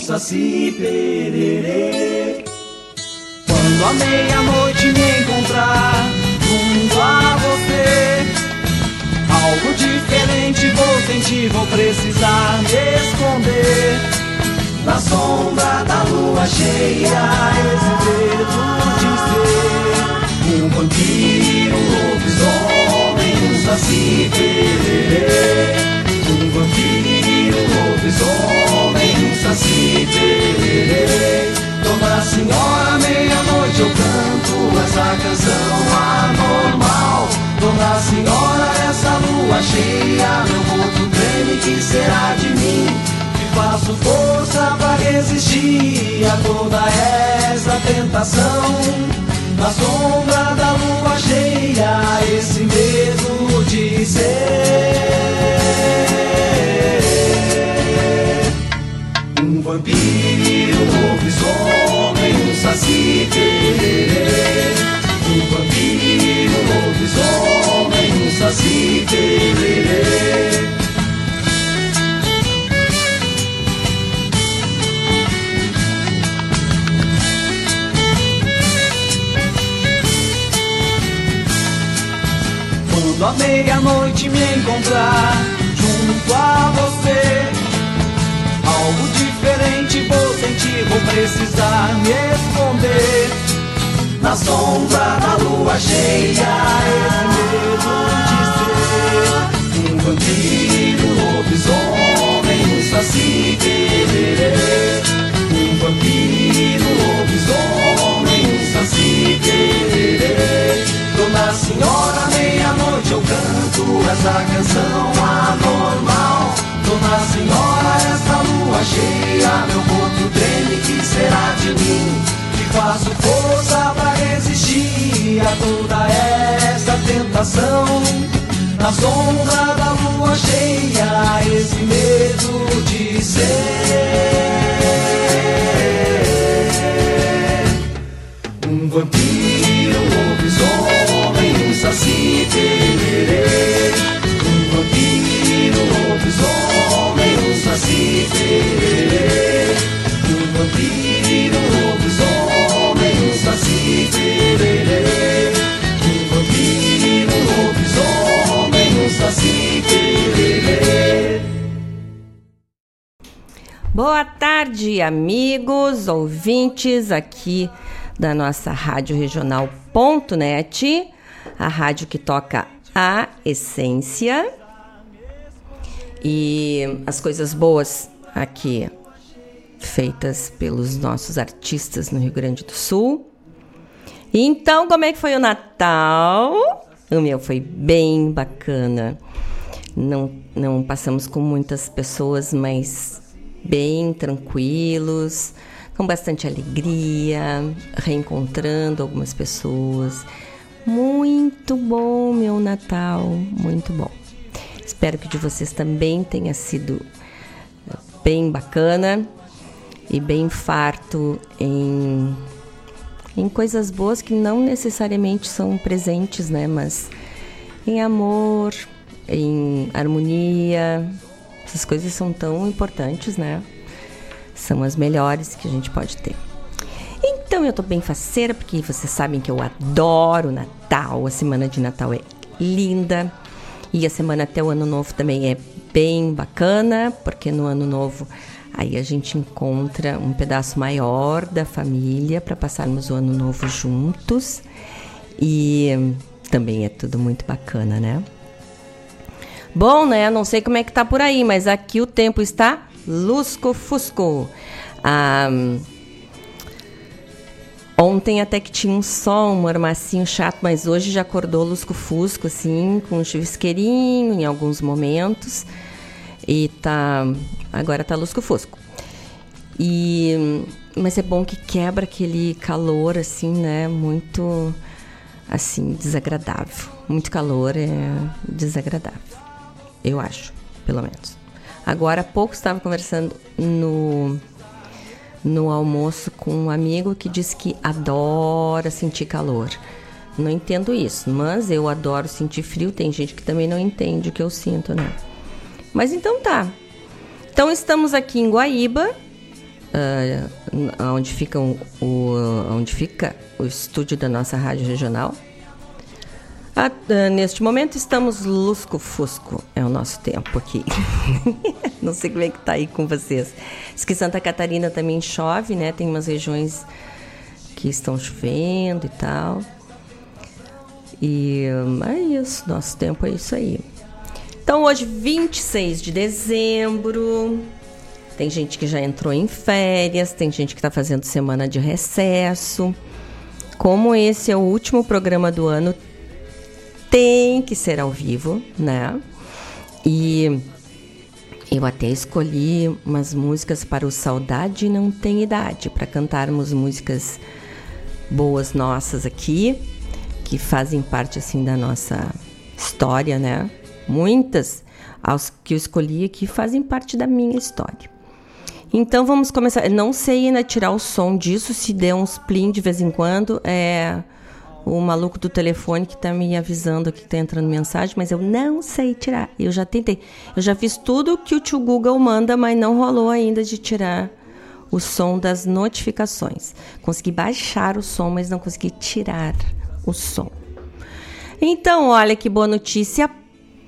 saci pererê. Quando a meia-noite me encontrar junto a você, algo diferente vou sentir, vou precisar me esconder. Na sombra da lua cheia, esse dedo de ser um vampiro, um lobisomem, um saci pererê. Um vampiro, um lobisomem, saci pererê. Dona Senhora, meia-noite eu canto essa canção anormal. Dona Senhora, essa lua cheia, meu corpo treme, que será de mim? Que faço força pra resistir a toda essa tentação. Na sombra da lua cheia, esse medo de ser um vampiro, um lobisomem, um saci. Um vampiro, um lobisomem, um saci pererê. Quando a meia-noite me encontrar junto a você, diferente vou sentir, vou precisar me esconder. Na sombra da lua cheia, esse medo de ser um vampiro, um lobisomem, um saci pererê. Um vampiro, um lobisomem, um saci pererê. Dona Senhora, meia-noite eu canto essa canção anormal. Dona Senhora, essa cheia, meu corpo treme, que será de mim? Que faço força pra resistir a toda essa tentação. Na sombra da lua cheia, esse medo de ser um vampiro, um lobisomem, um saci pererê. Um vampiro, um lobisomem, saci pererê. Um vampiro, um lobisomem, um saci pererê. Um vampiro, um lobisomem, um saci pererê. Boa tarde, amigos, ouvintes aqui da nossa rádio regional.net, a rádio que toca a essência e as coisas boas aqui feitas pelos nossos artistas no Rio Grande do Sul. Então, como é que foi o Natal? O meu foi bem bacana. Não, não passamos com muitas pessoas, mas bem tranquilos, com bastante alegria, reencontrando algumas pessoas. Muito bom meu Natal, muito bom. Espero que de vocês também tenha sido bem bacana e bem farto em, em coisas boas que não necessariamente são presentes, né? Mas em amor, em harmonia. Essas coisas são tão importantes, né? São as melhores que a gente pode ter. Então eu tô bem faceira, porque vocês sabem que eu adoro Natal. A semana de Natal é linda. E a semana até o ano novo também é bem bacana, porque no ano novo aí a gente encontra um pedaço maior da família para passarmos o ano novo juntos. E também é tudo muito bacana, né? Bom, né? Não sei como é que tá por aí, mas aqui o tempo está lusco-fusco. Ah, ontem até que tinha um sol, um mormacinho chato, mas hoje já acordou lusco-fusco, assim, com um chuvisqueirinho em alguns momentos. E tá. Agora tá lusco-fusco. E, mas é bom que quebra aquele calor, assim, né? Muito, assim, desagradável. Muito calor é desagradável. Eu acho, pelo menos. Agora há pouco estava conversando no, no almoço com um amigo que disse que adora sentir calor. Não entendo isso, mas eu adoro sentir frio. Tem gente que também não entende o que eu sinto, né? Mas então tá. Então estamos aqui em Guaíba uh, onde, fica o, onde fica o estúdio da nossa rádio regional. Uh, neste momento estamos lusco-fusco, é o nosso tempo aqui. Não sei como é que tá aí com vocês. Diz que Santa Catarina também chove, né? Tem umas regiões que estão chovendo e tal. E é isso, nosso tempo é isso aí. Então, hoje, 26 de dezembro, tem gente que já entrou em férias, tem gente que está fazendo semana de recesso. Como esse é o último programa do ano, tem que ser ao vivo, né? E eu até escolhi umas músicas para o Saudade Não Tem Idade, para cantarmos músicas boas nossas aqui que fazem parte assim da nossa história, né? Muitas que eu escolhi aqui fazem parte da minha história. Então vamos começar. Eu não sei ainda tirar o som disso, se der uns plim de vez em quando. É o maluco do telefone que está me avisando que está entrando mensagem, mas eu não sei tirar. Eu já tentei. Eu já fiz tudo que o tio Google manda, mas não rolou ainda de tirar o som das notificações. Consegui baixar o som, mas não consegui tirar o som. Então, olha que boa notícia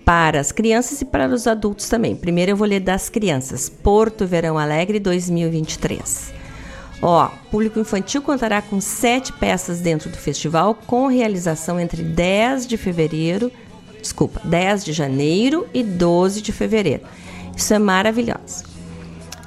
para as crianças e para os adultos também. Primeiro eu vou ler das crianças. Porto Verão Alegre 2023. Ó, público infantil contará com sete peças dentro do festival, com realização entre 10 de fevereiro, desculpa, 10 de janeiro e 12 de fevereiro. Isso é maravilhoso.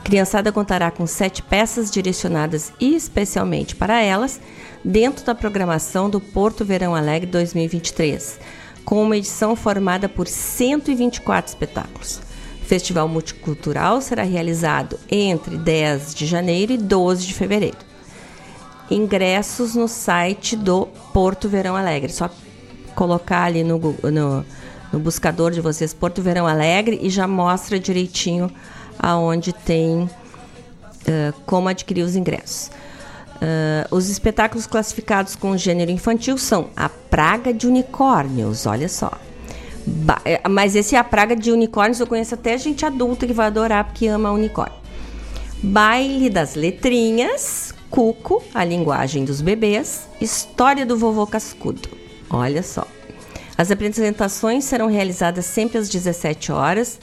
Criançada contará com sete peças direcionadas especialmente para elas dentro da programação do Porto Verão Alegre 2023, com uma edição formada por 124 espetáculos. Festival Multicultural será realizado entre 10 de janeiro e 12 de fevereiro. Ingressos no site do Porto Verão Alegre. Só colocar ali no, no, no buscador de vocês Porto Verão Alegre e já mostra direitinho aonde tem uh, como adquirir os ingressos. Uh, os espetáculos classificados com gênero infantil são A Praga de Unicórnios, olha só. É, mas esse é A Praga de Unicórnios, eu conheço até gente adulta que vai adorar porque ama unicórnio. Baile das Letrinhas, Cuco, a linguagem dos bebês, História do Vovô Cascudo. Olha só. As apresentações serão realizadas sempre às 17 horas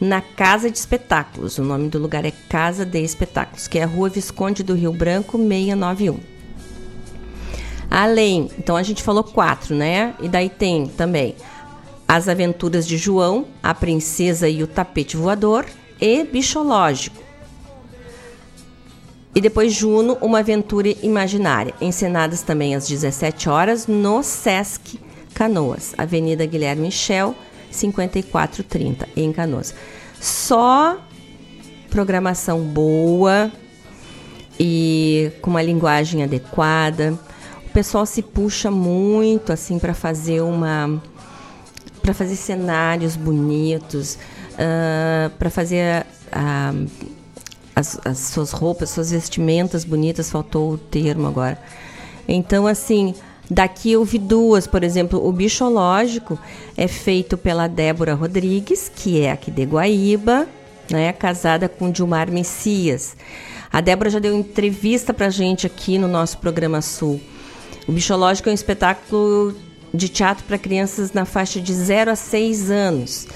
na Casa de Espetáculos. O nome do lugar é Casa de Espetáculos, que é a Rua Visconde do Rio Branco, 691. Além, então a gente falou quatro, né? E daí tem também As Aventuras de João, A Princesa e o Tapete Voador e Bichológico. E depois Juno, Uma Aventura Imaginária, encenadas também às 17 horas no Sesc Canoas, Avenida Guilherme Michel, 5430 em Canoas. Só programação boa e com uma linguagem adequada. O pessoal se puxa muito assim para fazer uma para fazer cenários bonitos, uh, ah, para fazer uh, as, as suas roupas, suas vestimentas bonitas, faltou o termo agora. Então, assim, Daqui eu vi duas, por exemplo, o Bichológico é feito pela Débora Rodrigues, que é aqui de Guaíba, né, casada com Dilmar Messias. A Débora já deu entrevista pra gente aqui no nosso programa Sul. O Bichológico é um espetáculo de teatro para crianças na faixa de 0 a 6 anos.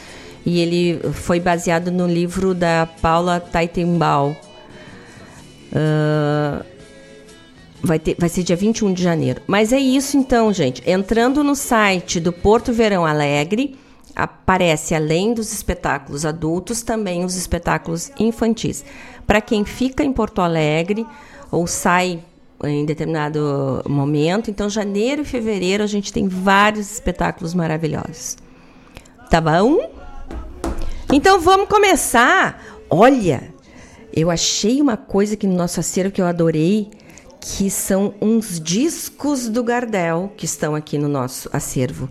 E ele foi baseado no livro da Paula Taitembal. Uh, Vai, ter, vai ser dia 21 de janeiro. Mas é isso então, gente. Entrando no site do Porto Verão Alegre, aparece além dos espetáculos adultos, também os espetáculos infantis. Para quem fica em Porto Alegre ou sai em determinado momento, então janeiro e fevereiro a gente tem vários espetáculos maravilhosos. Tá bom? Então vamos começar. Olha, eu achei uma coisa aqui no nosso acervo que eu adorei que são uns discos do Gardel que estão aqui no nosso acervo.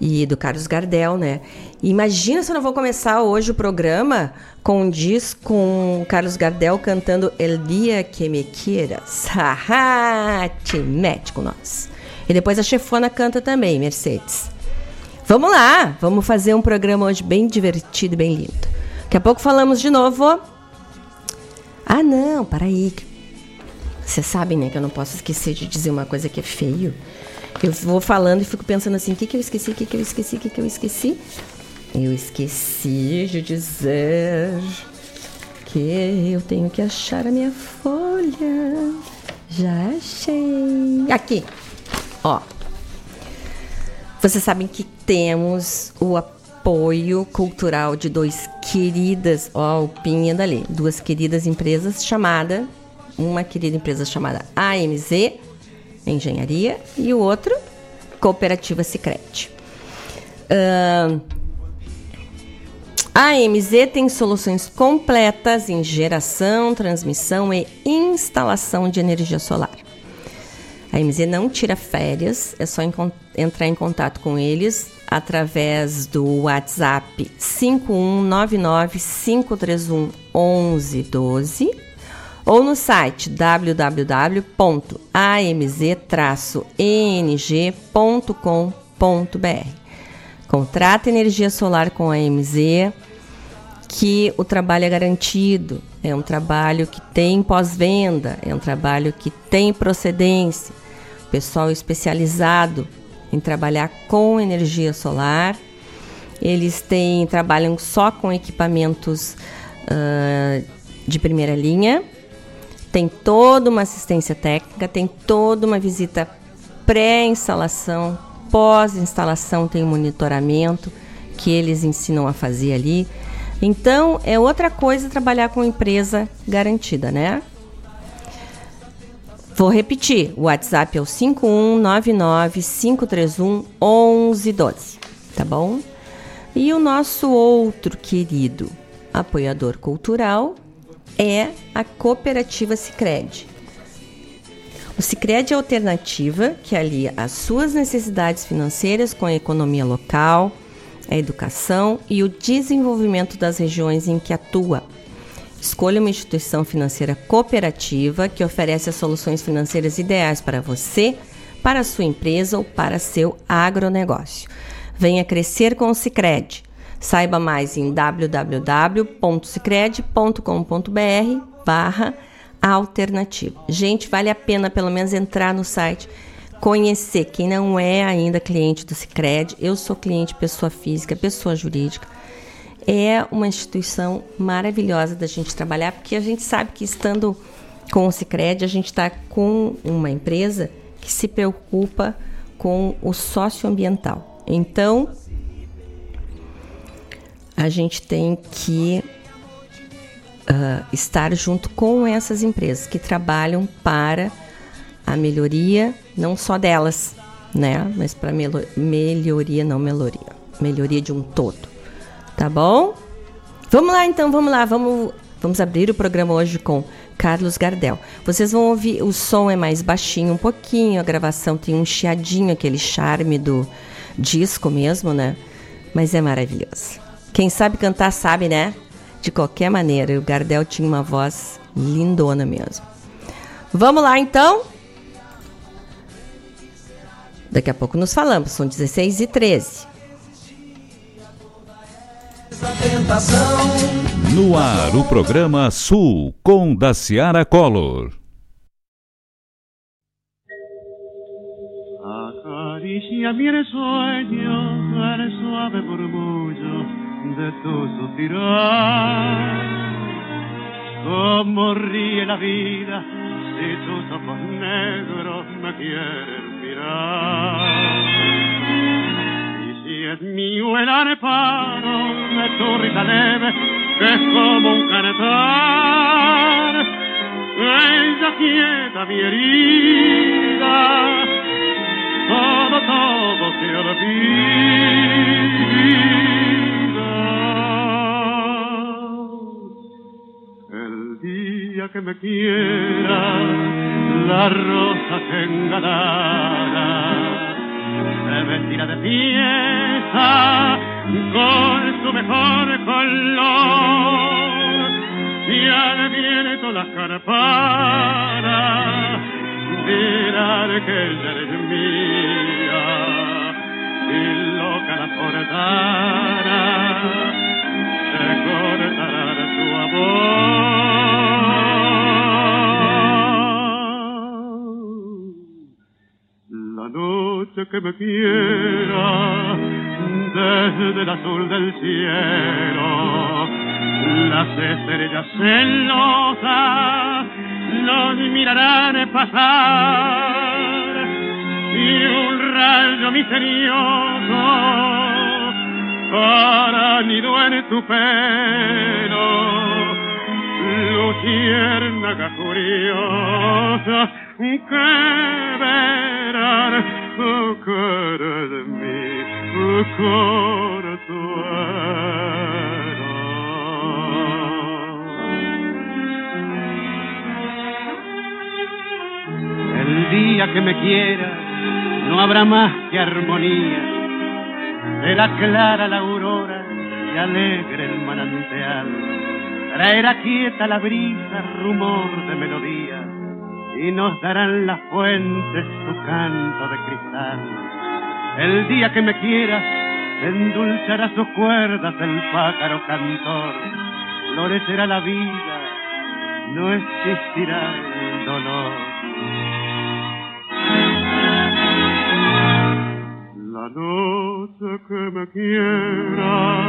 E do Carlos Gardel, né? Imagina se eu não vou começar hoje o programa com um disco com Carlos Gardel cantando El Dia Que Me Quieras. Haha, te mete com nós. E depois a chefona canta também, Mercedes. Vamos lá, vamos fazer um programa hoje bem divertido e bem lindo. Daqui a pouco falamos de novo Ah, não, para aí. Vocês sabem, né, que eu não posso esquecer de dizer uma coisa que é feio. Eu vou falando e fico pensando assim, o que, que eu esqueci, o que, que eu esqueci, o que, que eu esqueci? Eu esqueci de dizer que eu tenho que achar a minha folha. Já achei. Aqui. Ó. Vocês sabem que temos o apoio cultural de dois queridas, ó, o Pinha dali, duas queridas empresas chamada, uma querida empresa chamada AMZ Engenharia e o outro Cooperativa Sicredi. Uh, a AMZ tem soluções completas em geração, transmissão e instalação de energia solar. A AMZ não tira férias, é só entrar em contato com eles através do WhatsApp 5199 531 1112 ou no site www.amz-eng.com.br. Contrata energia solar com a AMZ, que o trabalho é garantido, é um trabalho que tem pós-venda, é um trabalho que tem procedência, pessoal especializado em trabalhar com energia solar. Eles têm trabalham só com equipamentos uh, de primeira linha tem toda uma assistência técnica, tem toda uma visita pré-instalação, pós-instalação tem um monitoramento que eles ensinam a fazer ali. Então, é outra coisa trabalhar com empresa garantida, né? Vou repetir, o WhatsApp é o 5199-531-1112, tá bom? E o nosso outro querido apoiador cultural é a cooperativa Sicredi. O Sicredi é a alternativa que alia as suas necessidades financeiras com a economia local, a educação e o desenvolvimento das regiões em que atua. Escolha uma instituição financeira cooperativa que oferece as soluções financeiras ideais para você, para sua empresa ou para seu agronegócio. Venha crescer com o Sicredi. Saiba mais em www.cicred.com.br barra alternativa. Gente, vale a pena pelo menos entrar no site, conhecer. Quem não é ainda cliente do Cicred, eu sou cliente pessoa física, pessoa jurídica. É uma instituição maravilhosa da gente trabalhar, porque a gente sabe que estando com o Cicred, a gente está com uma empresa que se preocupa com o socioambiental. Então, a gente tem que uh, estar junto com essas empresas que trabalham para a melhoria não só delas, né, mas para melhoria, não melhoria, melhoria de um todo, tá bom? Vamos lá então, vamos lá, vamos, vamos abrir o programa hoje com Carlos Gardel. Vocês vão ouvir, o som é mais baixinho um pouquinho, a gravação tem um chiadinho, aquele charme do disco mesmo, né? Mas é maravilhoso. Quem sabe cantar sabe, né? De qualquer maneira, o Gardel tinha uma voz lindona mesmo. Vamos lá então? Daqui a pouco nos falamos, são 16 e 13. No ar, o programa Sul com Daciara Collor. Acaricia mi sueño, el suave murmullo de tu suspirar. Cómo ríe la vida si tus ojos negros me quieren mirar. Y si es mío el areparo de tu risa leve, que es como un cantar, ella quieta mi herida, todo, todo se olvida. que me quiera, la rosa se engalara, se vestirá de fiesta con su mejor color, y al viento las carparas dirán que ella es mía, y loca la portara, se cortará su amor. Noche que me quiera desde el azul del cielo. Las estrellas celosas nos mirarán pasar y un rayo misterioso para nido en tu pelo. Luciérnaga curiosa que verán cara de mí, oh, El día que me quiera no habrá más que armonía. Será clara la aurora y alegre el manantial. Traerá quieta la brisa, rumor de melodía y nos darán las fuentes su canto de cristal. El día que me quieras, endulzará sus cuerdas el pájaro cantor, florecerá la vida, no existirá el dolor. La noche que me quiera,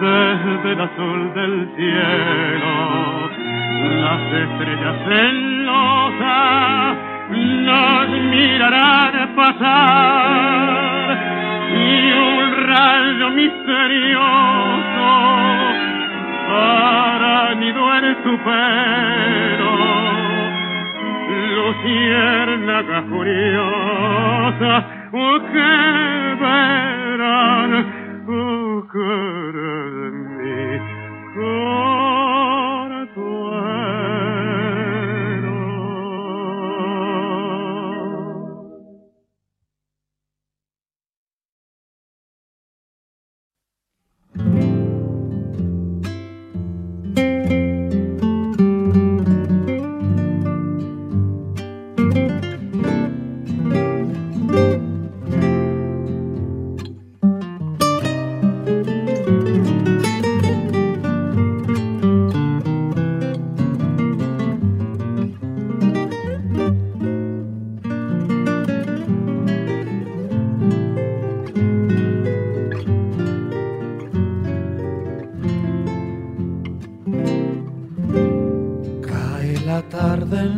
desde el azul del cielo, las estrellas celosas nos mirarán pasar. Y un rayo misterioso hará nido en tu pelo luciérnaga curiosa oh, que verán oh, cara de mí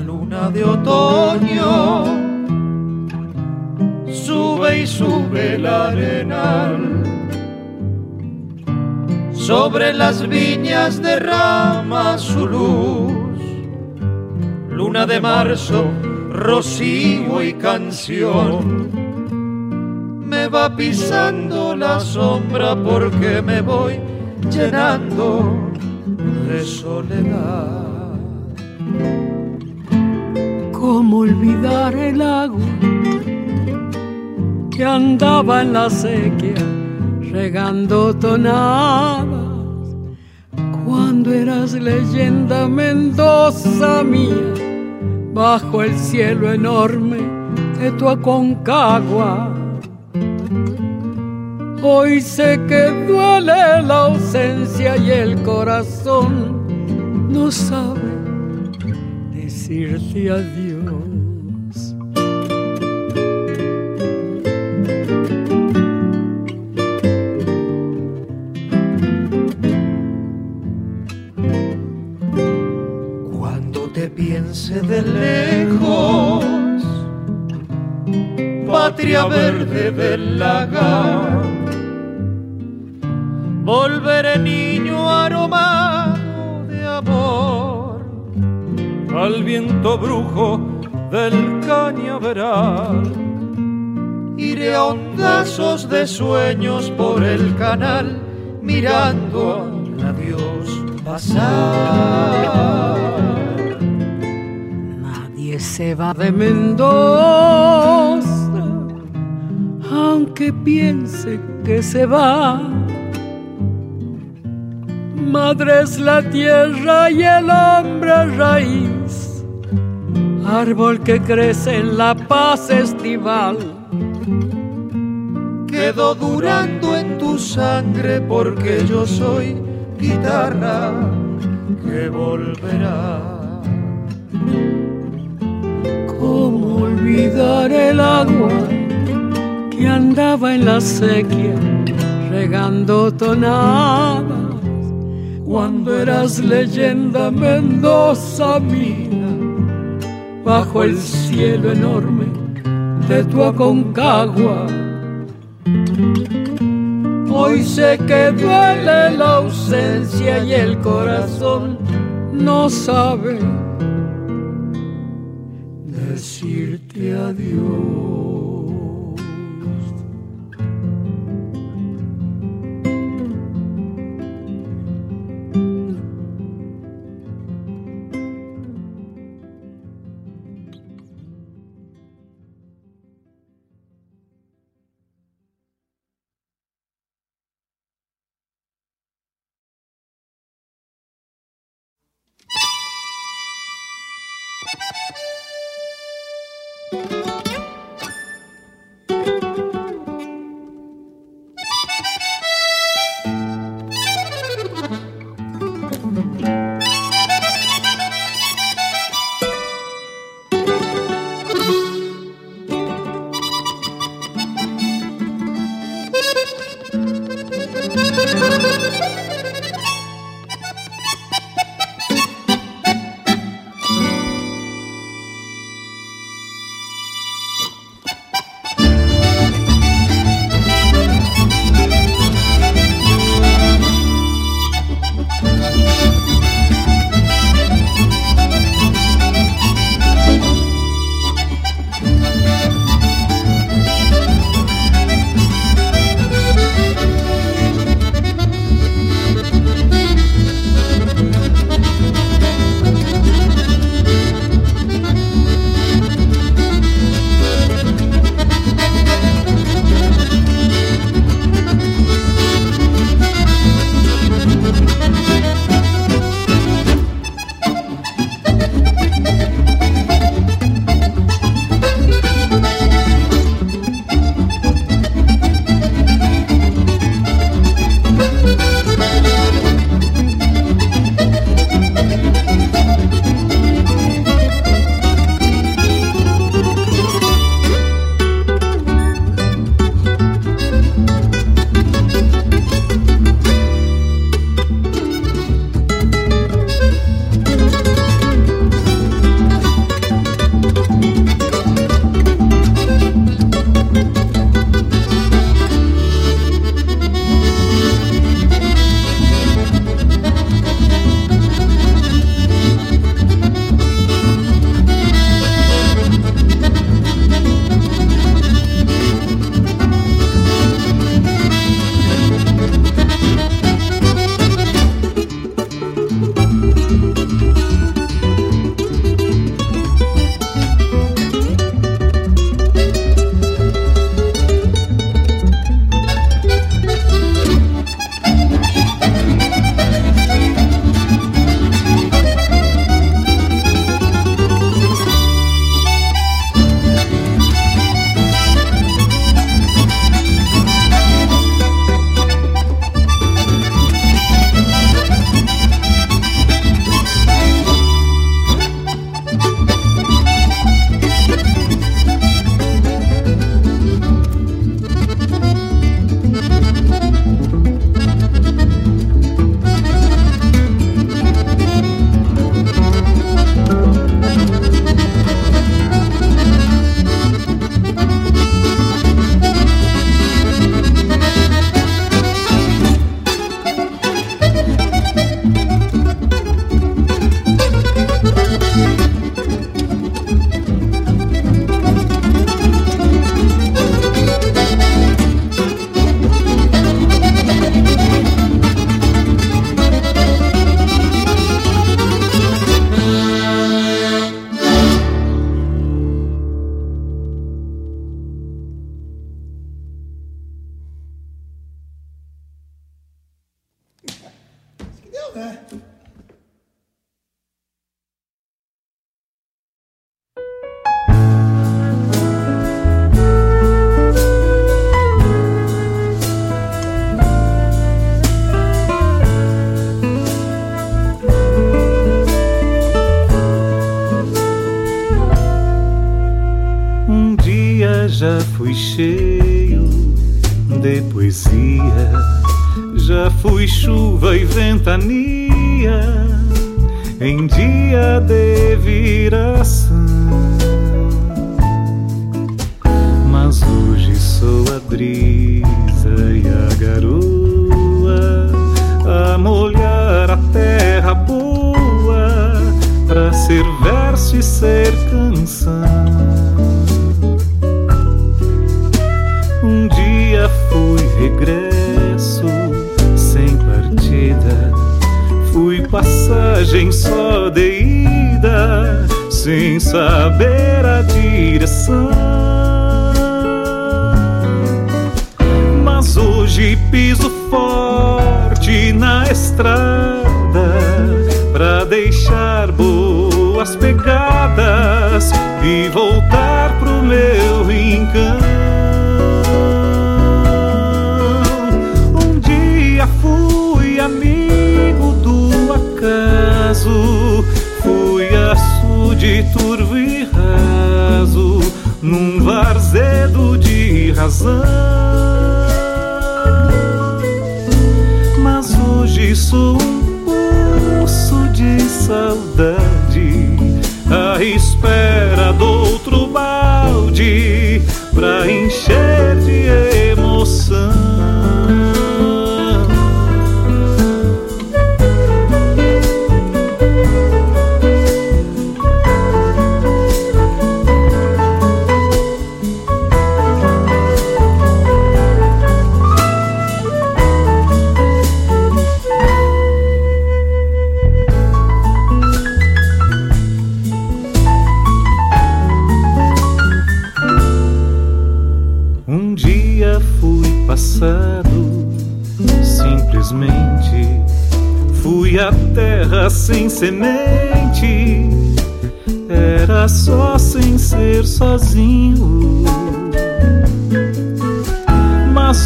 luna de otoño, sube y sube el arenal. Sobre las viñas derrama su luz luna de marzo, rocío y canción. Me va pisando la sombra porque me voy llenando de soledad. ¿Cómo olvidar el agua que andaba en la sequía regando tonadas? Cuando eras leyenda Mendoza mía bajo el cielo enorme de tu Aconcagua. Hoy sé que duele la ausencia y el corazón no sabe decirte adiós. de lejos, patria verde del lagar. Volveré niño aromado al viento brujo del cañaveral. Iré a hondazos de sueños por el canal mirando a Dios pasar se se va de Mendoza, aunque piense que se va. Madre es la tierra y el hombre raíz, árbol que crece en la paz estival. Quedo durando en tu sangre porque yo soy guitarra que volverá. ¿Cómo olvidar el agua que andaba en la sequía regando tonadas? Cuando eras leyenda Mendoza mía, bajo el cielo enorme de tu Aconcagua. Hoy sé que duele la ausencia y el corazón no sabe decirte adiós.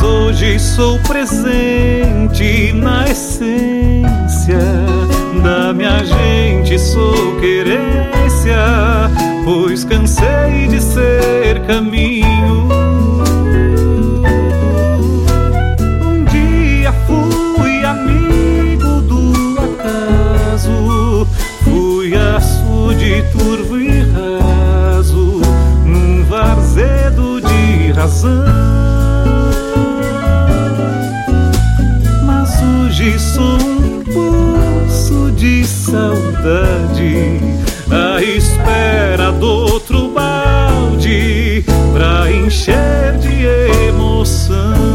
Hoje sou presente na essência da minha gente, sou querência, pois cansei de ser caminho. turvo e raso, num varzedo de razão. Sou um poço de saudade, à espera do outro balde, pra encher de emoção.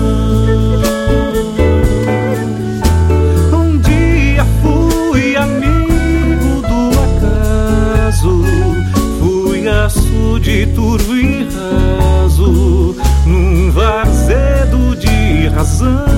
de turvo e raso, num varzedo de razão.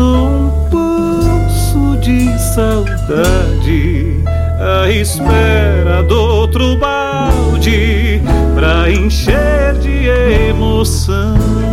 Um de saudade à espera do outro balde pra encher de emoção.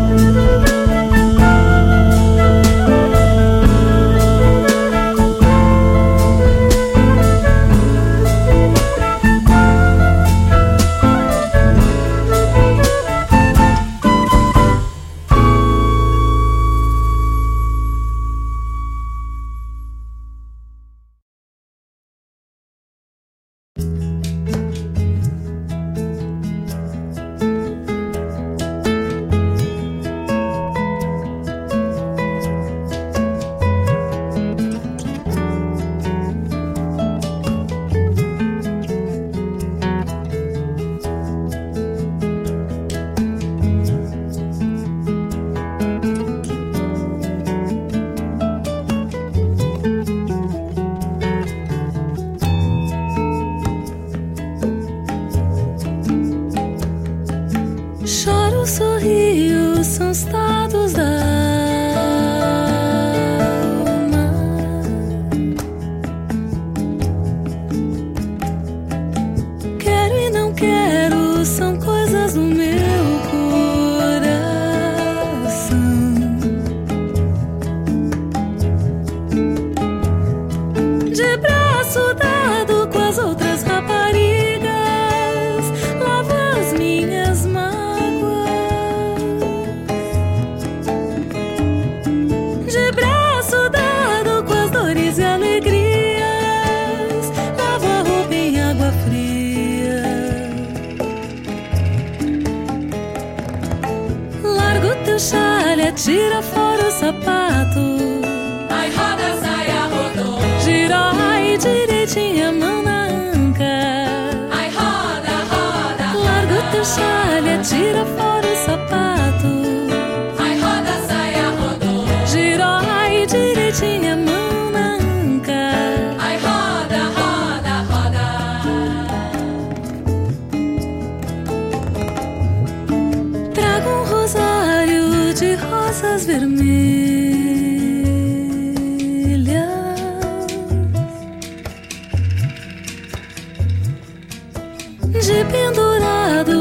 De pendurado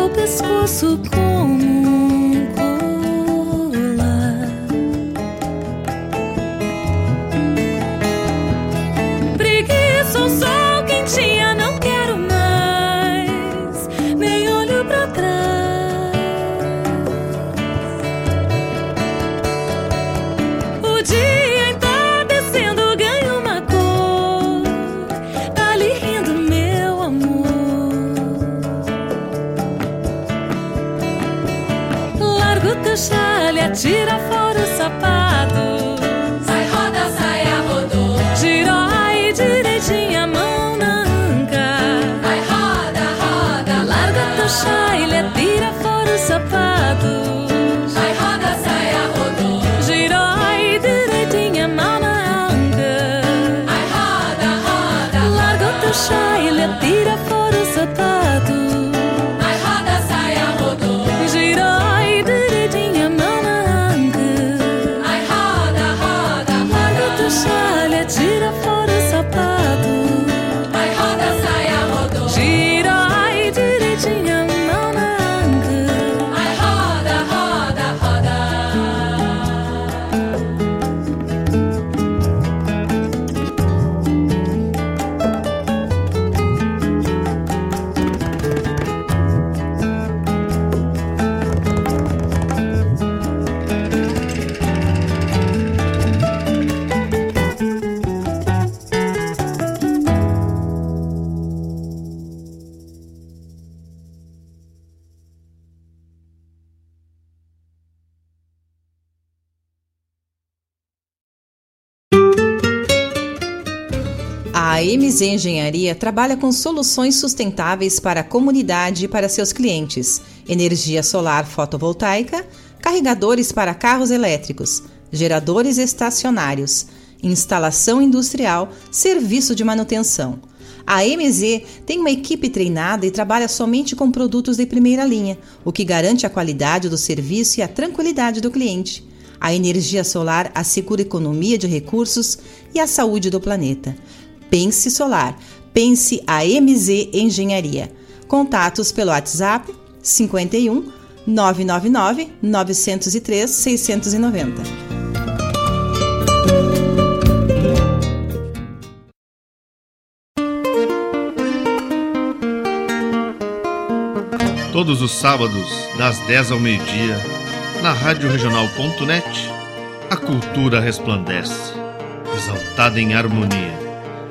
ao pescoço como Engenharia trabalha com soluções sustentáveis para a comunidade e para seus clientes: energia solar fotovoltaica, carregadores para carros elétricos, geradores estacionários, instalação industrial, serviço de manutenção. A MZ tem uma equipe treinada e trabalha somente com produtos de primeira linha, o que garante a qualidade do serviço e a tranquilidade do cliente. A energia solar assegura economia de recursos e a saúde do planeta. Pense Solar. Pense a MZ Engenharia. Contatos pelo WhatsApp 51 999 903 690. Todos os sábados, das 10 ao meio-dia, na Rádio Regional.net, a cultura resplandece, exaltada em harmonia.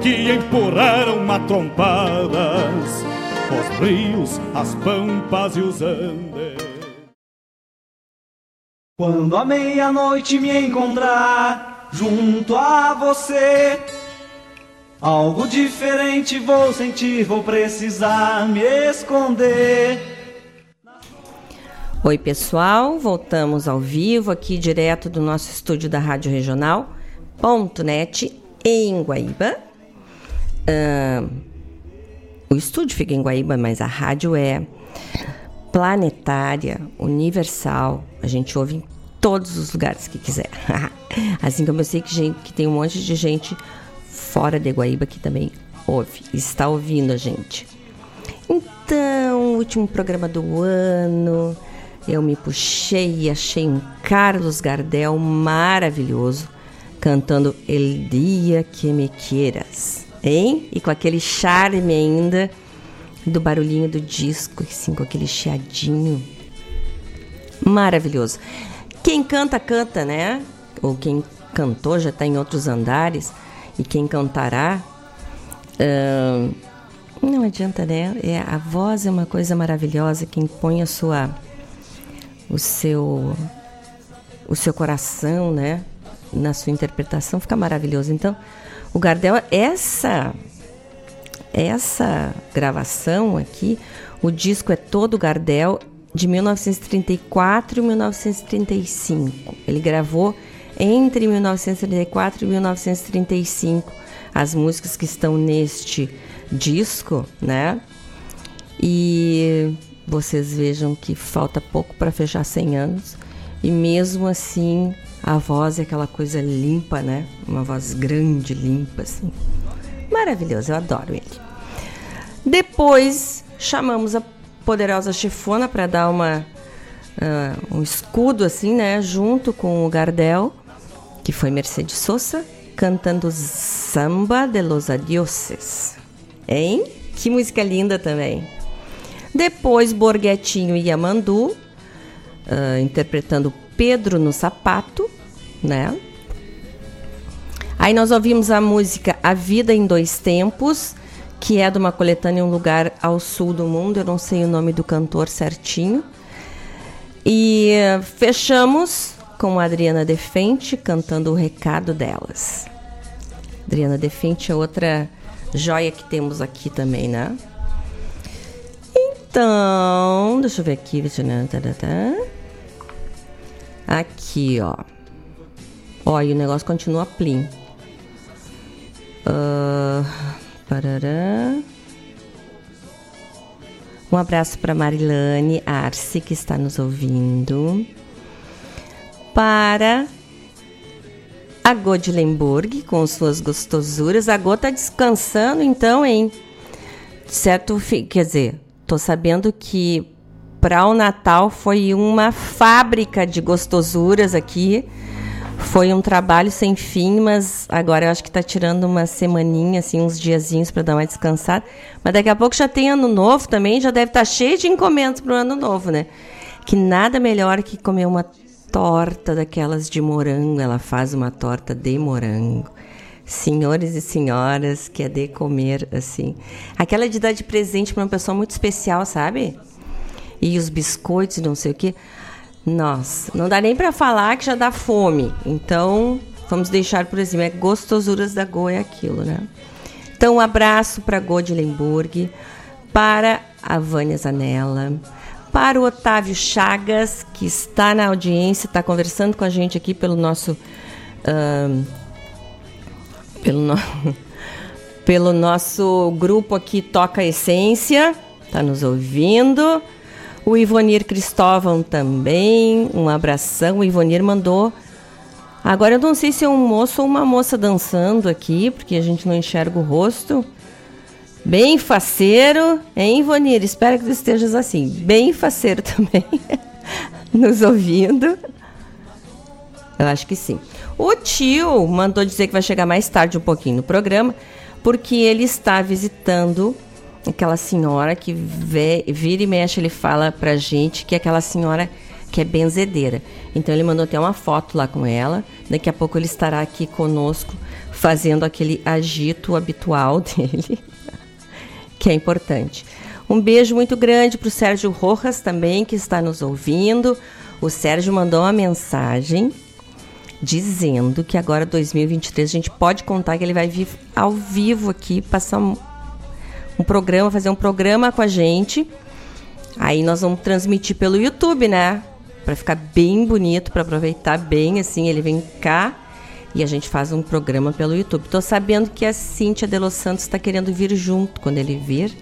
que empurraram matrompadas os rios, as pampas e os andes. Quando a meia-noite me encontrar junto a você, algo diferente vou sentir, vou precisar me esconder. Oi, pessoal, voltamos ao vivo aqui direto do nosso estúdio da Rádio Regional.net em Guaíba. Ah, o estúdio fica em Guaíba, mas a rádio é planetária, universal. A gente ouve em todos os lugares que quiser. assim como eu sei que, gente, que tem um monte de gente fora de Guaíba que também ouve, está ouvindo a gente. Então, último programa do ano, eu me puxei e achei um Carlos Gardel maravilhoso. cantando El Dia Que Me Quieras, hein? E com aquele charme ainda do barulhinho do disco, assim, com aquele chiadinho. Maravilhoso. Quem canta, canta, né? Ou quem cantou já está em outros andares. E quem cantará. Não adianta, né? É, a voz é uma coisa maravilhosa. Quem põe a sua. O seu. O seu coração, né? Na sua interpretação fica maravilhoso. Então, o Gardel, essa essa gravação aqui, o disco é todo Gardel de 1934 e 1935. Ele gravou entre 1934 e 1935 as músicas que estão neste disco, né? E vocês vejam que falta pouco para fechar 100 anos e mesmo assim a voz é aquela coisa limpa, né? Uma voz grande, limpa assim. Maravilhoso, eu adoro ele. Depois chamamos a poderosa chefona para dar uma uh, um escudo assim, né, junto com o Gardel, que foi Mercedes Sosa, cantando Samba de los Adioses. Hein? Que música linda também. Depois Borghetinho e Yamandu, uh, interpretando Pedro no Sapato, né? Aí nós ouvimos a música A Vida em Dois Tempos, que é de uma coletânea Um Lugar ao Sul do Mundo, eu não sei o nome do cantor certinho. E fechamos com a Adriana Defente cantando o recado delas. Adriana Defente é outra joia que temos aqui também, né? Então, deixa eu ver aqui. Aqui, ó. Ó, e o negócio continua plim. Uh, Parará. Um abraço para Marilane Arce, que está nos ouvindo. Para a Godilenburg, com suas gostosuras. A Go tá descansando, então, hein? Certo, quer dizer, tô sabendo que para o Natal foi uma fábrica de gostosuras aqui foi um trabalho sem fim, mas agora eu acho que está tirando uma semaninha, assim, uns diazinhos para dar uma descansada. Mas daqui a pouco já tem ano novo também, já deve estar tá cheio de encomendas para o ano novo, né? Que nada melhor que comer uma torta daquelas de morango. Ela faz uma torta de morango. Senhores e senhoras, que é de comer, assim. Aquela de dar de presente para uma pessoa muito especial, sabe? E os biscoitos não sei o quê. Nossa, não dá nem para falar que já dá fome. Então, vamos deixar por exemplo, é gostosuras da Goa é aquilo, né? Então, um abraço para Godilenburg, para a Vânia Zanella, para o Otávio Chagas, que está na audiência, está conversando com a gente aqui pelo nosso. Pelo, no, pelo nosso grupo aqui Toca Essência, está nos ouvindo. O Ivonir Cristóvão também, um abração. O Ivonir mandou. Agora eu não sei se é um moço ou uma moça dançando aqui, porque a gente não enxerga o rosto. Bem faceiro, hein, Ivonir? Espero que tu estejas assim. Bem faceiro também, nos ouvindo. Eu acho que sim. O tio mandou dizer que vai chegar mais tarde um pouquinho no programa, porque ele está visitando aquela senhora que vê, vira e mexe, ele fala pra gente que é aquela senhora que é benzedeira. Então ele mandou até uma foto lá com ela. Daqui a pouco ele estará aqui conosco fazendo aquele agito habitual dele, que é importante. Um beijo muito grande para o Sérgio Rojas também, que está nos ouvindo. O Sérgio mandou uma mensagem dizendo que agora 2023 a gente pode contar que ele vai vir ao vivo aqui passar um programa, fazer um programa com a gente. Aí nós vamos transmitir pelo YouTube, né? Para ficar bem bonito, para aproveitar bem, assim, ele vem cá e a gente faz um programa pelo YouTube. Tô sabendo que a Cíntia de Los Santos está querendo vir junto quando ele vir.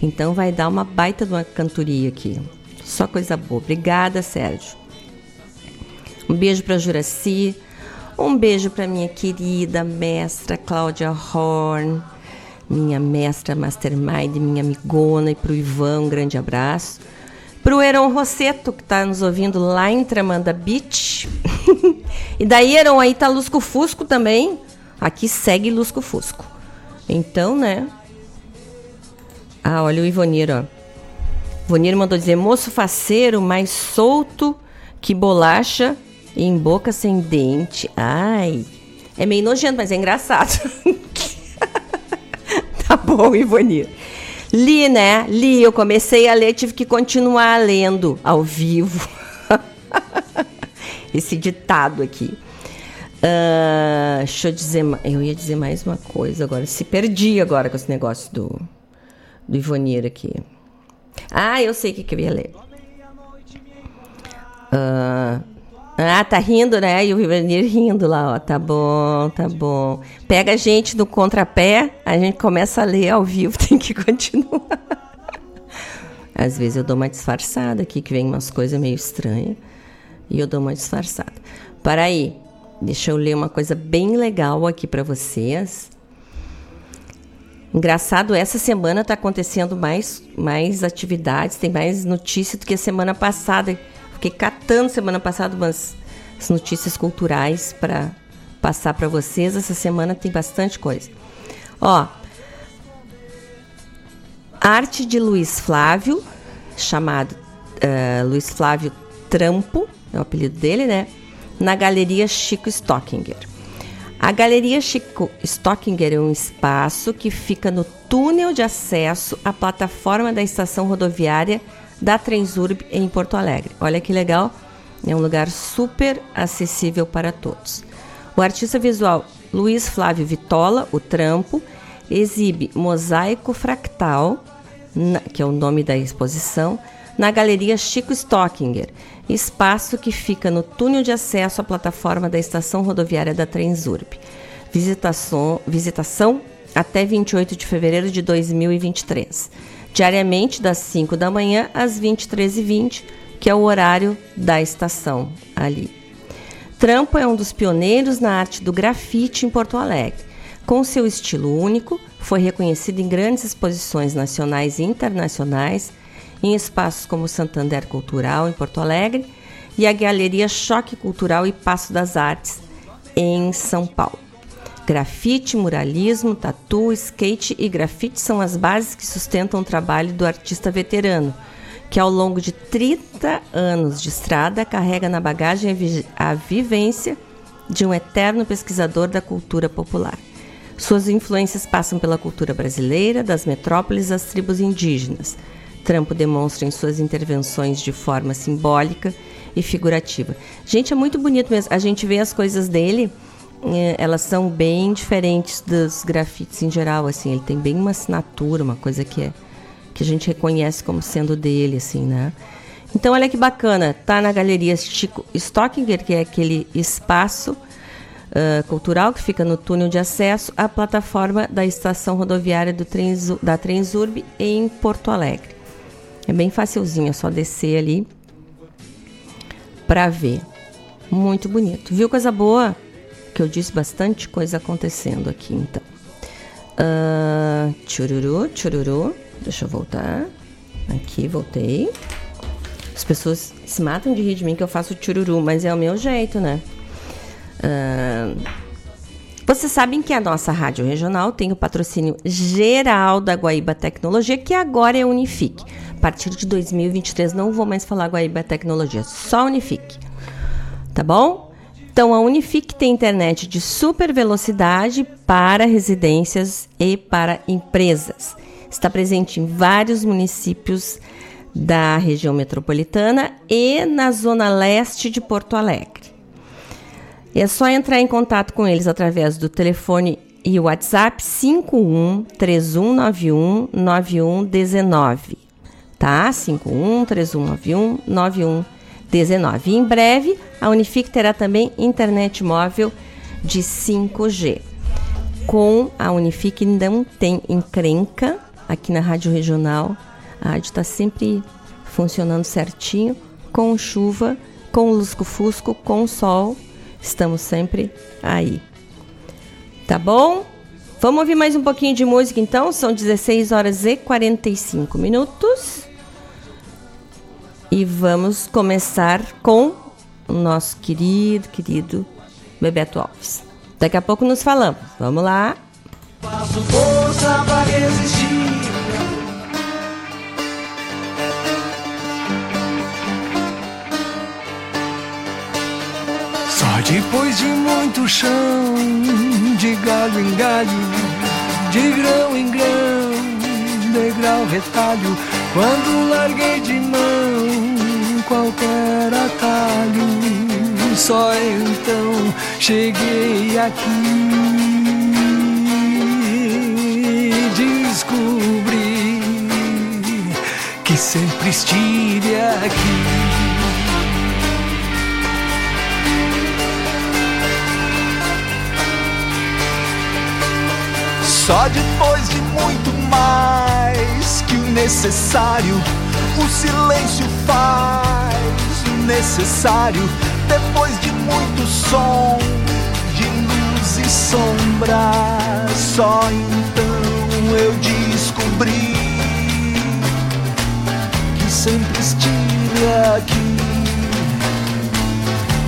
Então vai dar uma baita de uma cantoria aqui. Só coisa boa. Obrigada, Sérgio. Um beijo para Juraci. Um beijo para minha querida mestra Cláudia Horn minha mestra mastermind, minha amigona, e para o Ivan, um grande abraço. Para o Heron Rosseto, que está nos ouvindo lá em Tramanda Beach. E daí, Heron, aí tá Lusco Fusco também. Aqui segue Lusco Fusco. Então, né? Ah, olha o Ivonir, ó. Ivonir mandou dizer: moço faceiro, mais solto que bolacha em boca sem dente. Ai. É meio nojento, mas é engraçado. tá bom, Ivonir. Li, né? Li, eu comecei a ler, tive que continuar lendo ao vivo. Esse ditado aqui. Uh, deixa eu dizer, eu ia dizer mais uma coisa agora. Se perdi agora com esse negócio do, do Ivonir aqui. Ah, eu sei o que, que eu ia ler. Uh, ah, tá rindo, né? E o Ivonir rindo lá, ó. Tá bom, tá bom. Pega a gente no contrapé, a gente começa a ler ao vivo, tem que continuar. Às vezes eu dou uma disfarçada aqui, que vem umas coisas meio estranhas. E eu dou uma disfarçada. Para aí, deixa eu ler uma coisa bem legal aqui para vocês. Engraçado, essa semana tá acontecendo mais, mais atividades, tem mais notícias do que a semana passada. Fiquei catando semana passada umas notícias culturais para passar para vocês. Essa semana tem bastante coisa. Ó, arte de Luiz Flávio, chamado uh, Luiz Flávio Trampo, é o apelido dele, né? Na Galeria Chico Stockinger. A Galeria Chico Stockinger é um espaço que fica no túnel de acesso à plataforma da estação rodoviária da Transurb em Porto Alegre. Olha que legal, é um lugar super acessível para todos. O artista visual Luiz Flávio Vitola, o Trampo, exibe Mosaico Fractal, que é o nome da exposição, na Galeria Chico Stockinger, espaço que fica no túnel de acesso à plataforma da estação rodoviária da Transurb. Visitação, visitação até 28 de fevereiro de 2023 diariamente das 5 da manhã às 23h20, que é o horário da estação ali. Trampo é um dos pioneiros na arte do grafite em Porto Alegre. Com seu estilo único, foi reconhecido em grandes exposições nacionais e internacionais, em espaços como Santander Cultural, em Porto Alegre, e a Galeria Choque Cultural e Passo das Artes, em São Paulo. Grafite, muralismo, tatu, skate e grafite são as bases que sustentam o trabalho do artista veterano, que ao longo de 30 anos de estrada carrega na bagagem a vivência de um eterno pesquisador da cultura popular. Suas influências passam pela cultura brasileira, das metrópoles às tribos indígenas. Trampo demonstra em suas intervenções de forma simbólica e figurativa. Gente, é muito bonito mesmo. A gente vê as coisas dele elas são bem diferentes dos grafites em geral, assim, ele tem bem uma assinatura, uma coisa que é que a gente reconhece como sendo dele, assim, né? Então, olha que bacana, tá na galeria Chico Stockinger, que é aquele espaço uh, cultural que fica no túnel de acesso à plataforma da estação rodoviária do Trens, da Transurb em Porto Alegre. É bem facilzinho, é só descer ali para ver. Muito bonito. Viu coisa boa? Que eu disse bastante coisa acontecendo aqui, então. Uh, chururu, chururu. Deixa eu voltar. Aqui, voltei. As pessoas se matam de rir de mim que eu faço chururu, mas é o meu jeito, né? Uh, vocês sabem que a nossa rádio regional tem o patrocínio geral da Guaíba Tecnologia, que agora é Unifique. A partir de 2023 não vou mais falar Guaíba Tecnologia, só Unifique. Tá bom? Então, a Unifique tem internet de super velocidade para residências e para empresas. Está presente em vários municípios da região metropolitana e na zona leste de Porto Alegre. É só entrar em contato com eles através do telefone e WhatsApp 51 3191 9119, tá? 51 3191 9119. Em breve, a Unifique terá também internet móvel de 5G. Com a Unifique não tem encrenca aqui na Rádio Regional. A rádio está sempre funcionando certinho, com chuva, com lusco-fusco, com sol. Estamos sempre aí. Tá bom? Vamos ouvir mais um pouquinho de música então? São 16 horas e 45 minutos. E vamos começar com o nosso querido, querido Bebeto Alves. Daqui a pouco nos falamos. Vamos lá. Faço força pra resistir. Só depois de muito chão, de galho em galho, de grão em grão, degrau retalho, quando larguei de mão qualquer atalho, só então cheguei aqui. Descobri que sempre estive aqui. Só depois de muito mais que o necessário, o silêncio faz o necessário. Depois de muito som, de luz e sombra, só então eu descobri que sempre estive aqui.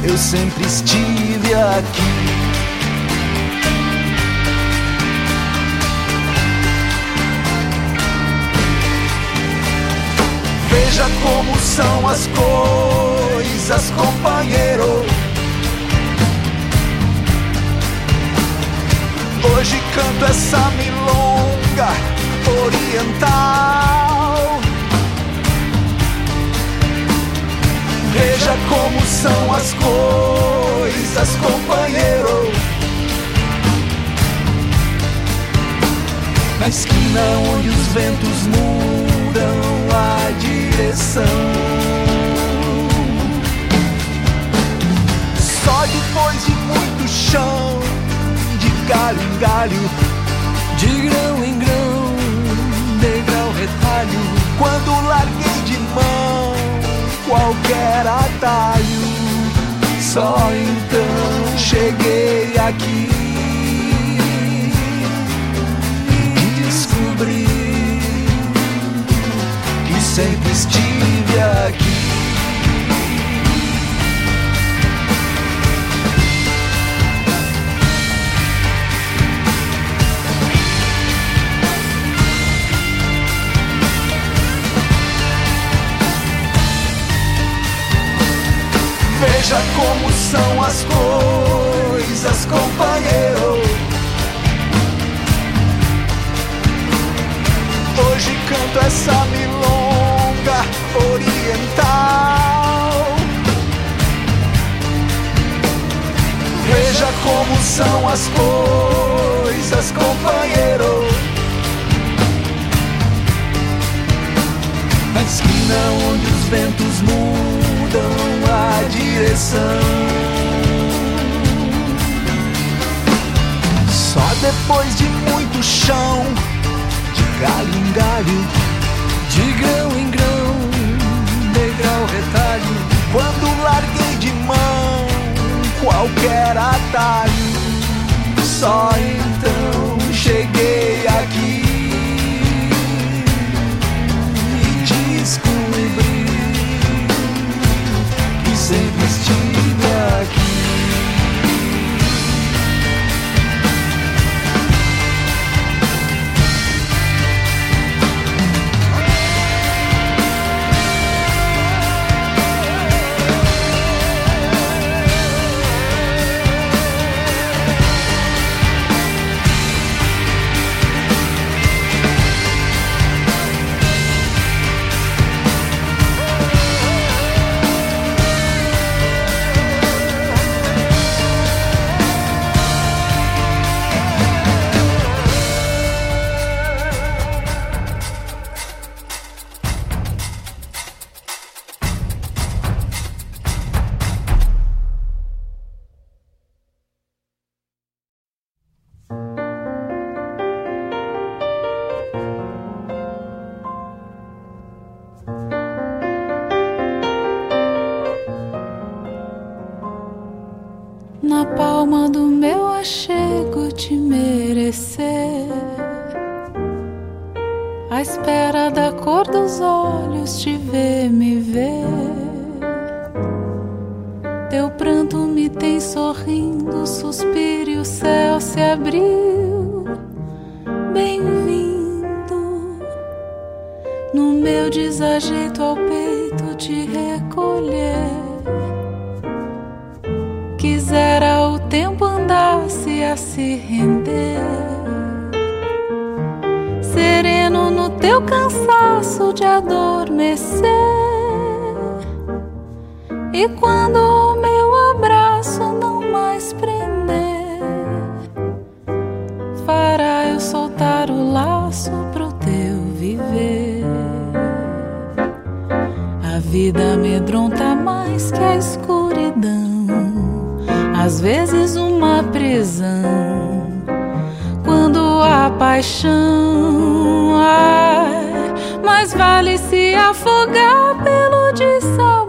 Eu sempre estive aqui. Veja como são as coisas, companheiro. Hoje canto essa milonga oriental. Veja como são as coisas, companheiro. Na esquina onde os ventos mudam a direção. Só depois de muito chão, de galho em galho, de grão em grão, degrau retalho. Quando larguei de mão qualquer atalho, só então cheguei aqui. Sempre estive aqui. Veja como são as coisas, companheiro. Hoje canto essa milonga oriental. Veja como são as coisas, companheiro. Na esquina onde os ventos mudam a direção. Só depois de muito chão, de galho em galho, de grão em grão, degrau retalho. Quando larguei de mão qualquer atalho, só então cheguei aqui e descobri que sempre espaço pro teu viver. A vida amedronta mais que a escuridão, às vezes uma prisão. Quando a paixão, ai, mais vale se afogar pelo desafio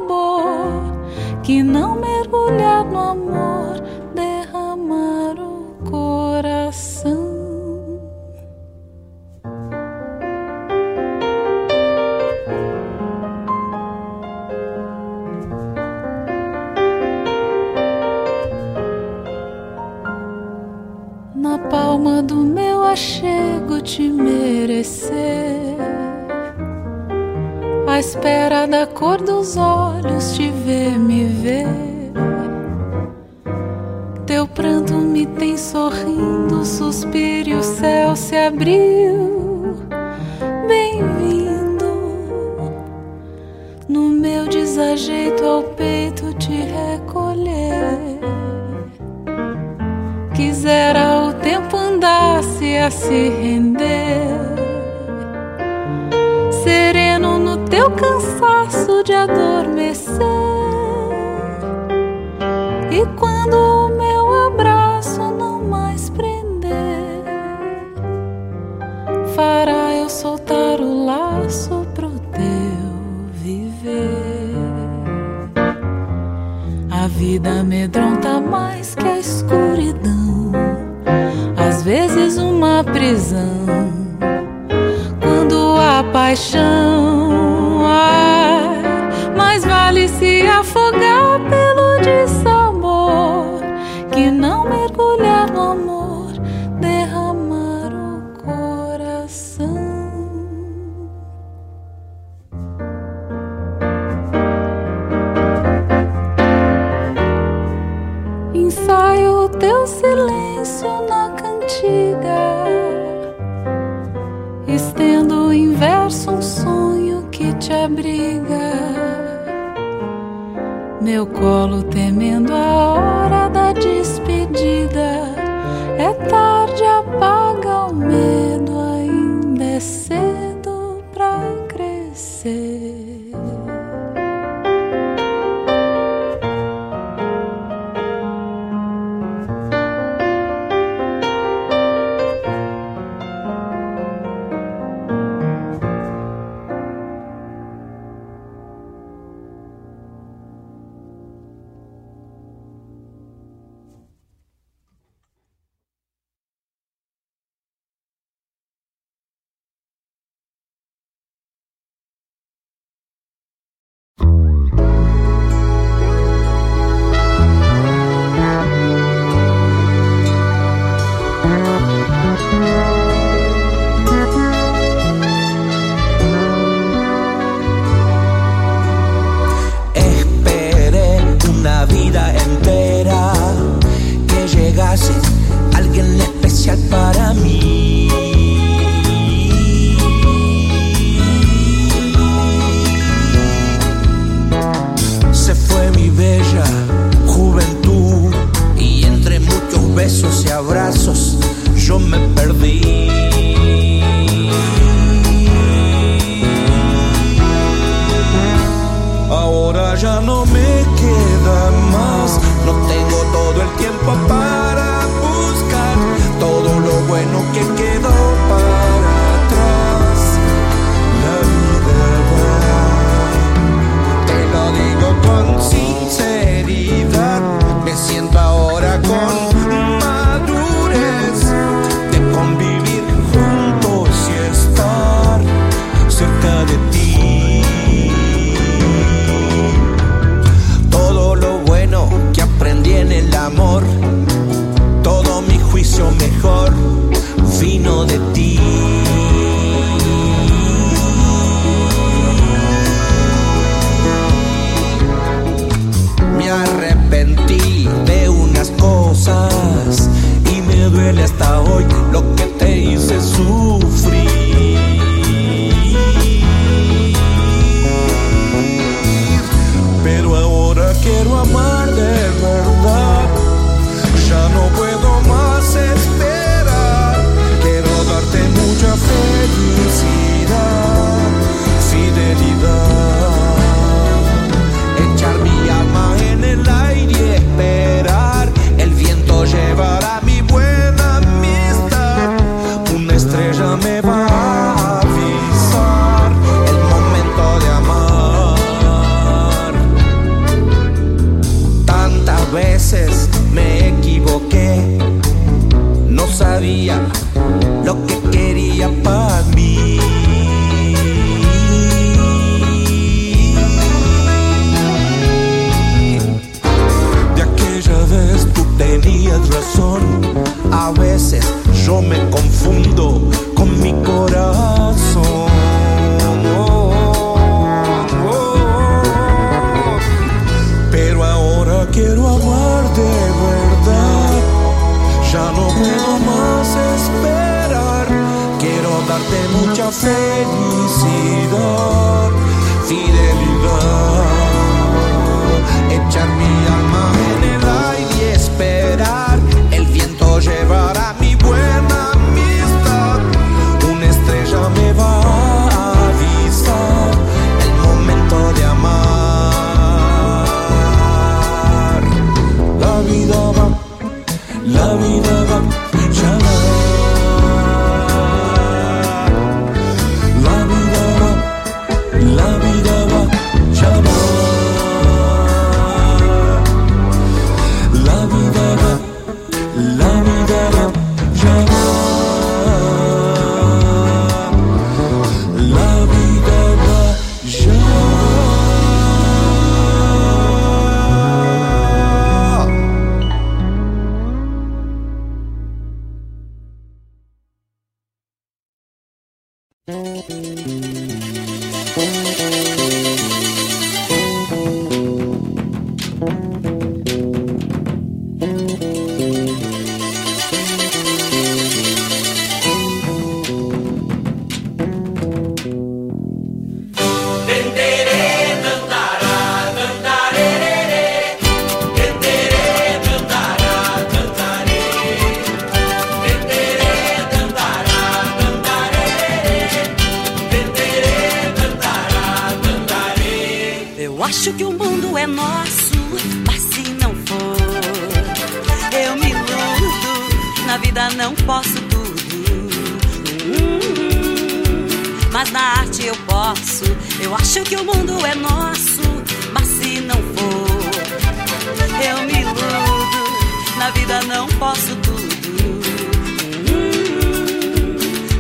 ainda não posso tudo,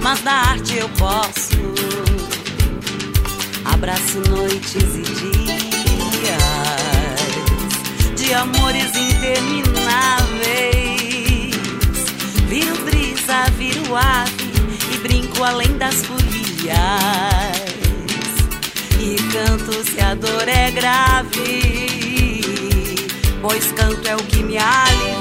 mas na arte eu posso. Abraço noites e dias de amores intermináveis. Viro brisa, viro ave e brinco além das folias. E canto se a dor é grave, pois canto é o que me alivia.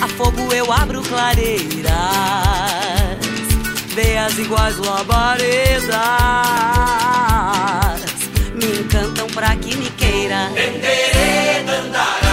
A fogo eu abro clareiras, veias iguais labaredas, me encantam pra que me queira. Tenderê, dandara.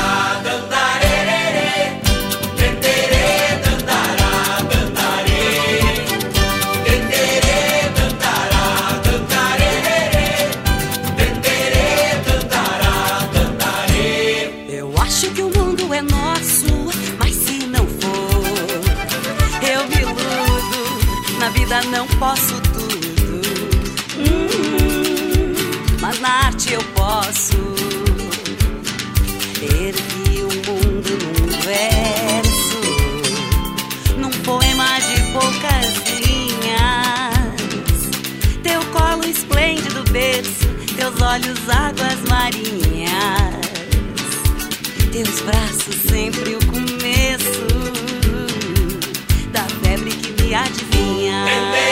Olhos, águas marinhas. Teus braços sempre o começo da febre que me adivinha.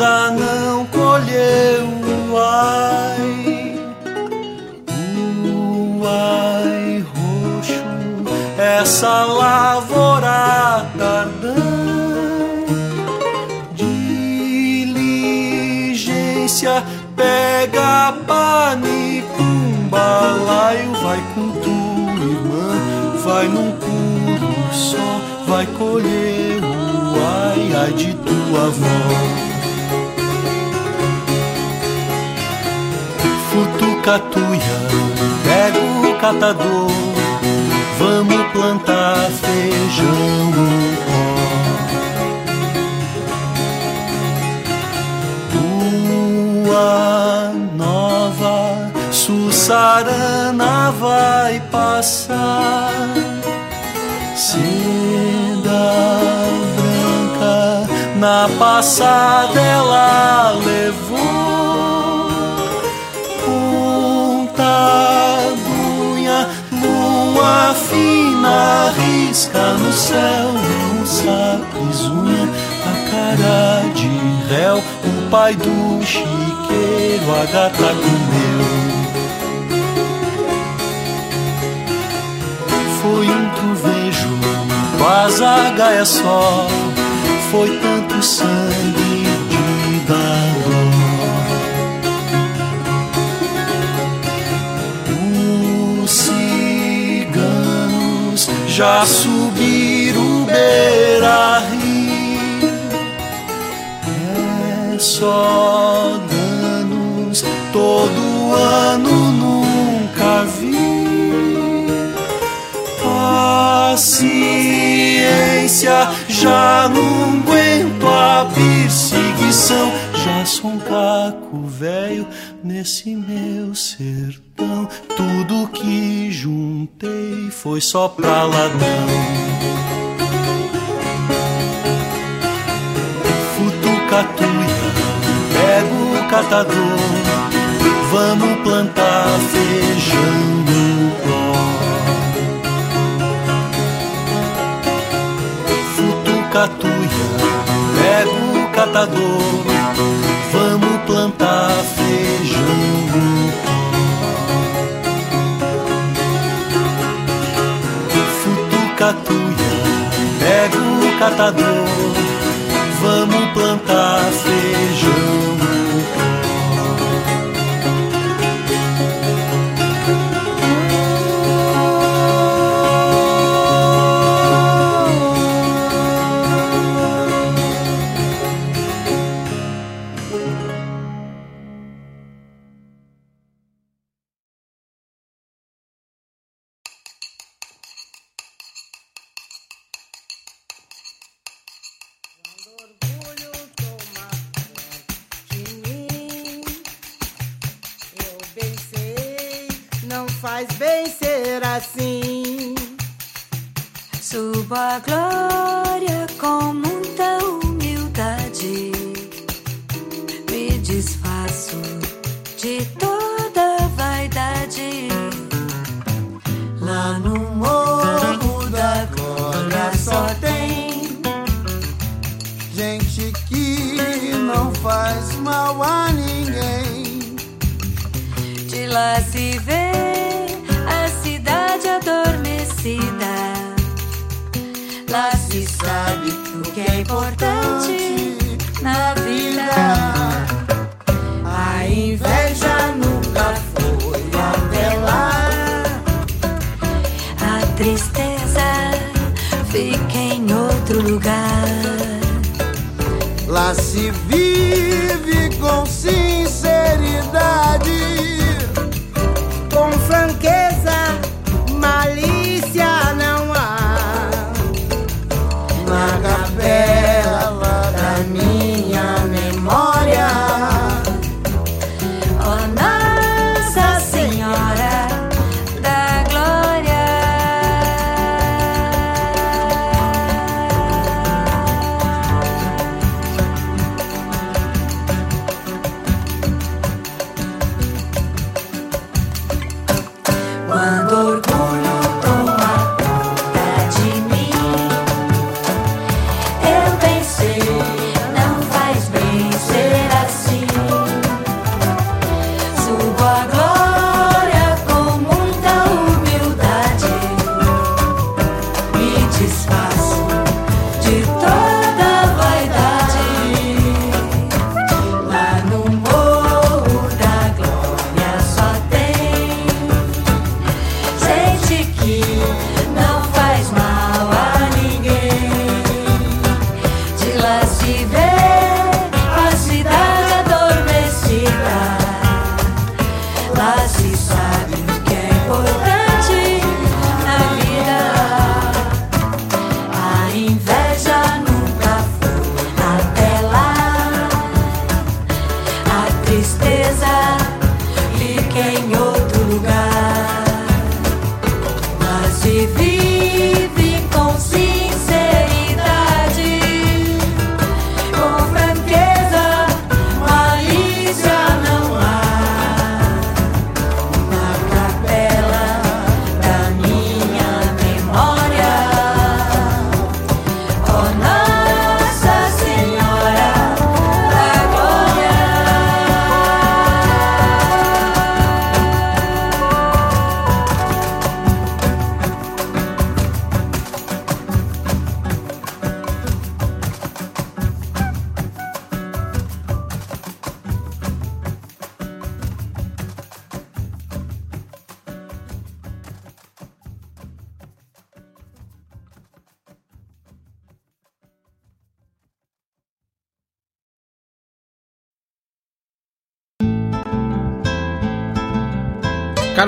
Ainda não colheu ai, o ai roxo, essa lavoura tardã. Diligência, pega panico, um balaio, vai com tua irmã, vai num pulo só, vai colher o ai, ai de tua avó. Futucatuia, pega o catador, vamos plantar feijão. Lua nova, Sussarana vai passar, seda branca na passada ela levou ponta-dunha, lua fina, risca no céu, não sapisunha, a cara de réu, o pai do chiqueiro, a gata comeu. Foi um trovejo, quase a gaia só, foi tanto sangue já subiram beira-rio. É só danos todo ano nunca vi. Paciência, já não aguento a perseguição. Já sou um caco velho nesse meu sertão. Tudo que juntei foi só pra ladrão. Futucatuia, pego o catador, vamos plantar feijão no pó. Futucatuia, pego o catador, catador, vamos plantar feijão se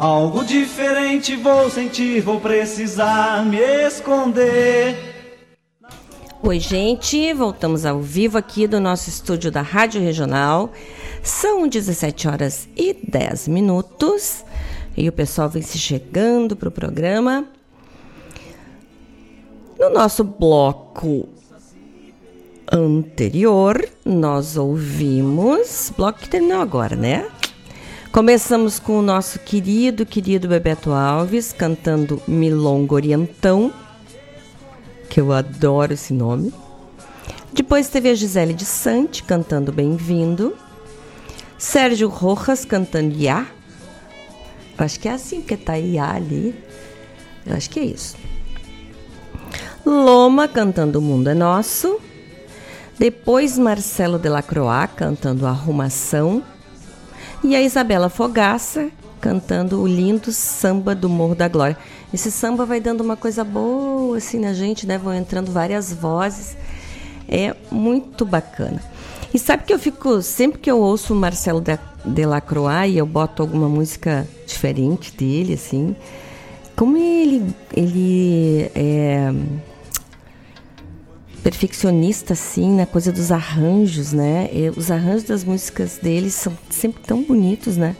algo diferente vou sentir, vou precisar me esconder. Oi, gente, voltamos ao vivo aqui do nosso estúdio da Rádio Regional. São 17 horas e 10 minutos e o pessoal vem se chegando para o programa. No nosso bloco anterior, nós ouvimos. Bloco que terminou agora, né? Começamos com o nosso querido, querido Bebeto Alves cantando Milongo Orientão, que eu adoro esse nome. Depois teve a Gisele de Sante cantando Bem-vindo. Sérgio Rojas cantando Iá. Acho que é assim que tá Iá ali. Eu acho que é isso. Loma cantando O Mundo é Nosso. Depois Marcelo Delacroix cantando Arrumação. E a Isabela Fogaça cantando o lindo samba do Morro da Glória. Esse samba vai dando uma coisa boa assim na gente, né? Vão entrando várias vozes. É muito bacana. E sabe que eu fico, sempre que eu ouço o Marcelo de- Delacroix e eu boto alguma música diferente dele, assim, como ele, ele é perfeccionista, assim, na coisa dos arranjos, né? E os arranjos das músicas dele são sempre tão bonitos, né?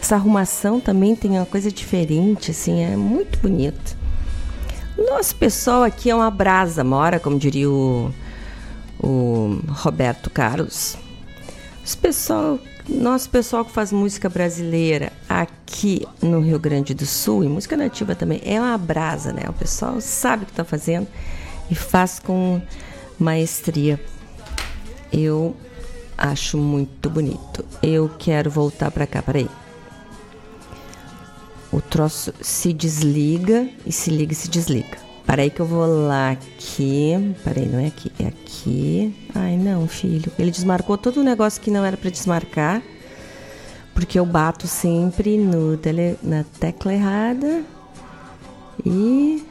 Essa arrumação também tem uma coisa diferente, assim, é muito bonito. Nosso pessoal aqui é uma brasa mora, como diria o, o Roberto Carlos. Os pessoal, nosso pessoal que faz música brasileira aqui no Rio Grande do Sul, e música nativa também, é uma brasa, né? O pessoal sabe o que está fazendo e faz com maestria. Eu acho muito bonito. Eu quero voltar para cá, peraí. O troço se desliga e se liga e se desliga. Peraí que eu vou lá aqui. Peraí, não é aqui, é aqui. Ai, não, filho. Ele desmarcou todo o negócio que não era para desmarcar. Porque eu bato sempre no tele, na tecla errada. E.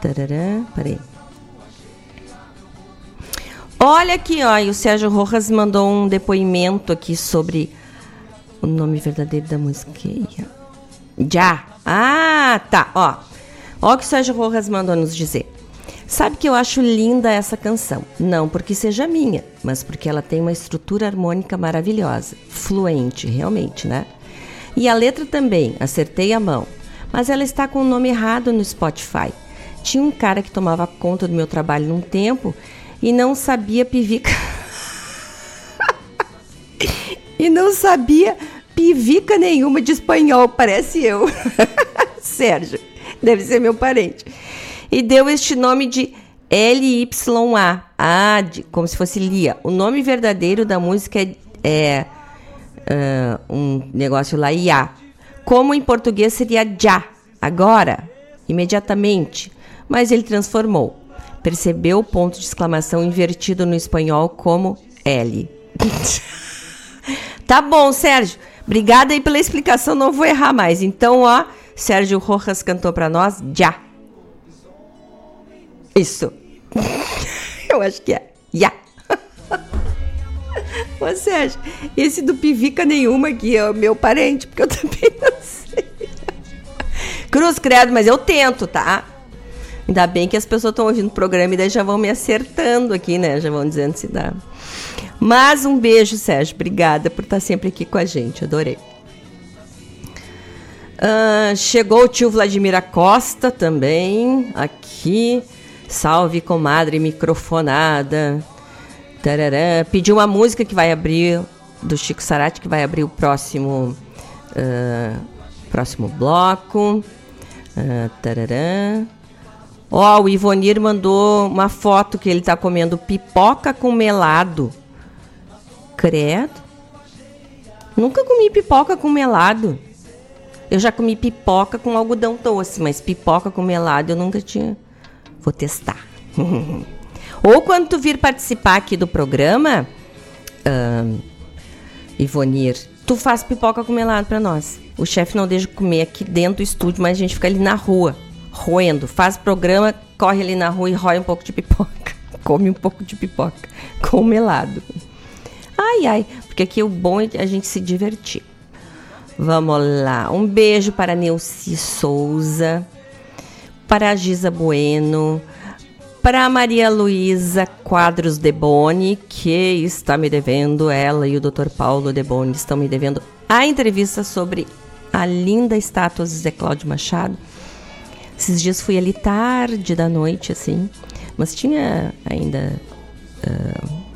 Tarará, peraí. Olha aqui, ó, e o Sérgio Rojas mandou um depoimento aqui sobre o nome verdadeiro da música. Já. Ah, tá, ó. Ó o que o Sérgio Rojas mandou nos dizer. Sabe que eu acho linda essa canção? Não porque seja minha, mas porque ela tem uma estrutura harmônica maravilhosa, fluente, realmente, né? E a letra também, acertei a mão. Mas ela está com o nome errado no Spotify. Tinha um cara que tomava conta do meu trabalho num tempo e não sabia pivica. e não sabia pivica nenhuma de espanhol, parece eu. Sérgio, deve ser meu parente. E deu este nome de LYA. Ah, de, como se fosse Lia. O nome verdadeiro da música é, é ah, um negócio lá, IA. Como em português seria já, agora, imediatamente. Mas ele transformou. Percebeu o ponto de exclamação invertido no espanhol como L. tá bom, Sérgio. Obrigada aí pela explicação, não vou errar mais. Então, ó, Sérgio Rojas cantou para nós já. Isso. Eu acho que é. Já. Ô, Sérgio, esse do Pivica nenhuma aqui é o meu parente, porque eu também não sei. Cruz credo, mas eu tento, tá? Ainda bem que as pessoas estão ouvindo o programa e daí já vão me acertando aqui, né? Já vão dizendo se dá. Mas um beijo, Sérgio. Obrigada por estar sempre aqui com a gente. Adorei. Ah, chegou o tio Vladimir Costa também aqui. Salve, comadre microfonada. Tarará. Pediu uma música que vai abrir, do Chico Sarati, que vai abrir o próximo, ah, próximo bloco. Tarará. Ó, o Ivonir mandou uma foto que ele tá comendo pipoca com melado. Credo. Nunca comi pipoca com melado. Eu já comi pipoca com algodão doce, mas pipoca com melado eu nunca tinha. Vou testar. Ou quando tu vir participar aqui do programa, ahn, Ivonir, tu faz pipoca com melado pra nós. O chefe não deixa comer aqui dentro do estúdio, mas a gente fica ali na rua, roendo. Faz programa, corre ali na rua e rói um pouco de pipoca. Come um pouco de pipoca com melado. Ai, ai, porque aqui o bom é a gente se divertir. Vamos lá. Um beijo para Neuci Souza, para a Giza Bueno, para Maria Luísa Quadros Deboni, que está me devendo, ela e o Dr. Paulo Deboni estão me devendo a entrevista sobre a linda estátua de Zé Cláudio Machado. Esses dias fui ali tarde da noite, assim, mas tinha ainda ah,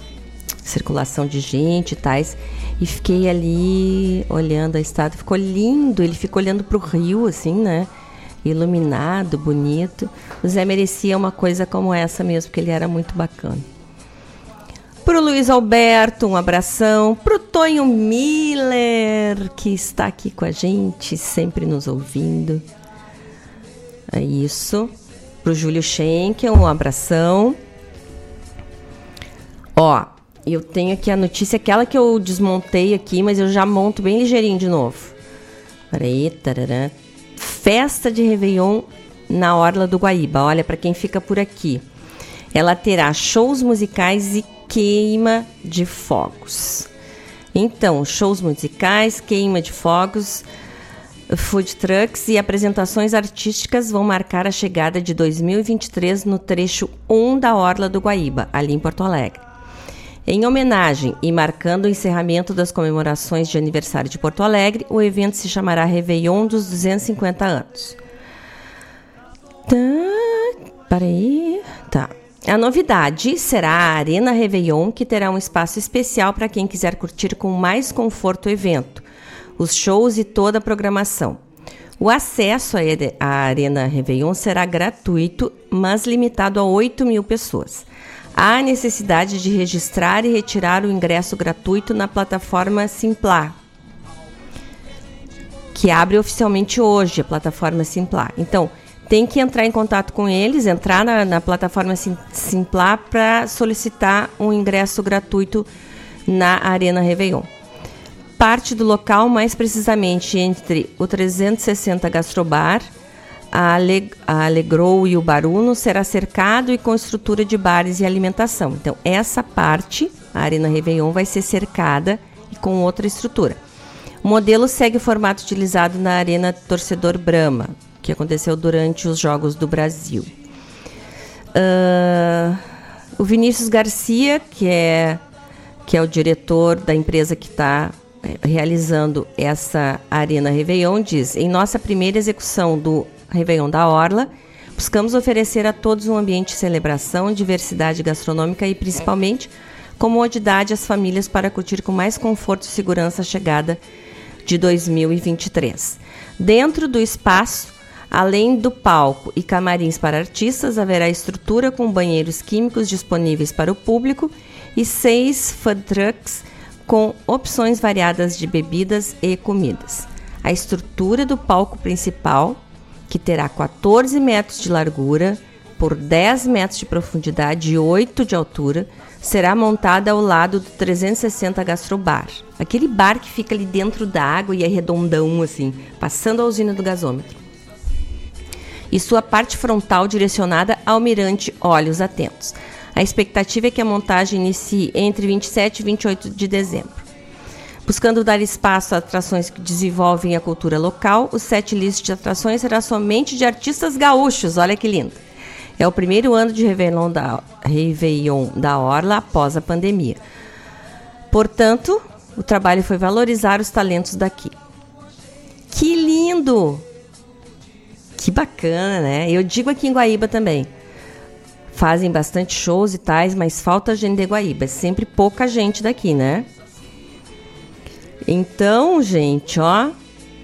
circulação de gente e tais. E fiquei ali olhando a estátua. Ficou lindo, ele ficou olhando para o rio, assim, né? Iluminado, bonito. O Zé merecia uma coisa como essa mesmo, porque ele era muito bacana. Pro Luiz Alberto, um abração. Pro Tonho Miller, que está aqui com a gente, sempre nos ouvindo. É isso. Pro Júlio Schenkel, um abração. Ó, eu tenho aqui a notícia, aquela que eu desmontei aqui, mas eu já monto bem ligeirinho de novo. Peraí, tarará. Festa de Réveillon na Orla do Guaíba. Olha, para quem fica por aqui. Ela terá shows musicais e queima de fogos. Então, shows musicais, queima de fogos, food trucks e apresentações artísticas vão marcar a chegada de 2023 no trecho 1 da Orla do Guaíba, ali em Porto Alegre. Em homenagem e marcando o encerramento das comemorações de aniversário de Porto Alegre, o evento se chamará Réveillon dos 250 anos. Tá, peraí. Tá. A novidade será a Arena Réveillon, que terá um espaço especial para quem quiser curtir com mais conforto o evento, os shows e toda a programação. O acesso à Arena Réveillon será gratuito, mas limitado a 8 mil pessoas. Há necessidade de registrar e retirar o ingresso gratuito na plataforma Simplar, que abre oficialmente hoje a plataforma Simplar. Então, tem que entrar em contato com eles, entrar na, na plataforma Simplar para solicitar um ingresso gratuito na Arena Réveillon. Parte do local, mais precisamente entre o 360 Gastrobar, a, Ale, a Alegrou e o Baruno, será cercado e com estrutura de bares e alimentação. Então, essa parte, a Arena Réveillon, vai ser cercada e com outra estrutura. O modelo segue o formato utilizado na Arena Torcedor Brahma, que aconteceu durante os Jogos do Brasil. Uh, o Vinícius Garcia, que é, que é o diretor da empresa que está realizando essa Arena Réveillon, diz: em nossa primeira execução do Réveillon da Orla, buscamos oferecer a todos um ambiente de celebração, diversidade gastronômica e, principalmente, comodidade às famílias para curtir com mais conforto e segurança a chegada de 2023. Dentro do espaço, Além do palco e camarins para artistas, haverá estrutura com banheiros químicos disponíveis para o público e seis food trucks com opções variadas de bebidas e comidas. A estrutura do palco principal, que terá 14 metros de largura por 10 metros de profundidade e 8 de altura, será montada ao lado do 360 Gastrobar. Aquele bar que fica ali dentro da água e é redondão assim, passando a usina do gasômetro e sua parte frontal direcionada ao mirante Olhos Atentos. A expectativa é que a montagem inicie entre 27 e 28 de dezembro. Buscando dar espaço a atrações que desenvolvem a cultura local, o set list de atrações será somente de artistas gaúchos. Olha que lindo! É o primeiro ano de Réveillon da, Réveillon da Orla após a pandemia. Portanto, o trabalho foi valorizar os talentos daqui. Que lindo! Que bacana, né? Eu digo aqui em Guaíba também. Fazem bastante shows e tais, mas falta gente de Guaíba. É sempre pouca gente daqui, né? Então, gente, ó,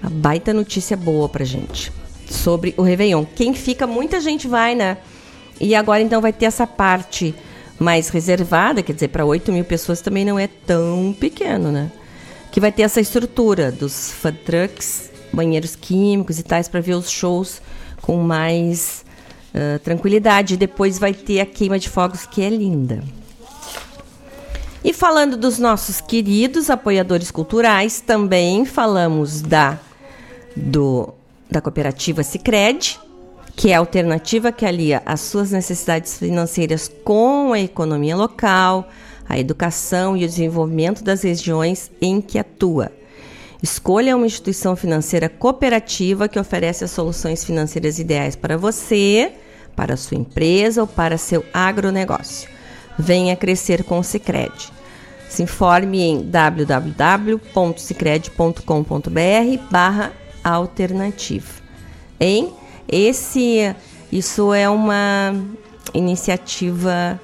a baita notícia boa pra gente sobre o Réveillon. Quem fica, muita gente vai, né? E agora então vai ter essa parte mais reservada, quer dizer, para 8 mil pessoas também não é tão pequeno, né? Que vai ter essa estrutura dos food trucks banheiros químicos e tais para ver os shows com mais uh, tranquilidade. Depois vai ter a queima de fogos que é linda. E falando dos nossos queridos apoiadores culturais, também falamos da do, da cooperativa Sicredi, que é a alternativa que alia as suas necessidades financeiras com a economia local, a educação e o desenvolvimento das regiões em que atua. Escolha uma instituição financeira cooperativa que oferece as soluções financeiras ideais para você, para a sua empresa ou para seu agronegócio. Venha crescer com o Sicredi. Se informe em www.sicredi.com.br barra alternativa. Em esse, isso é uma iniciativa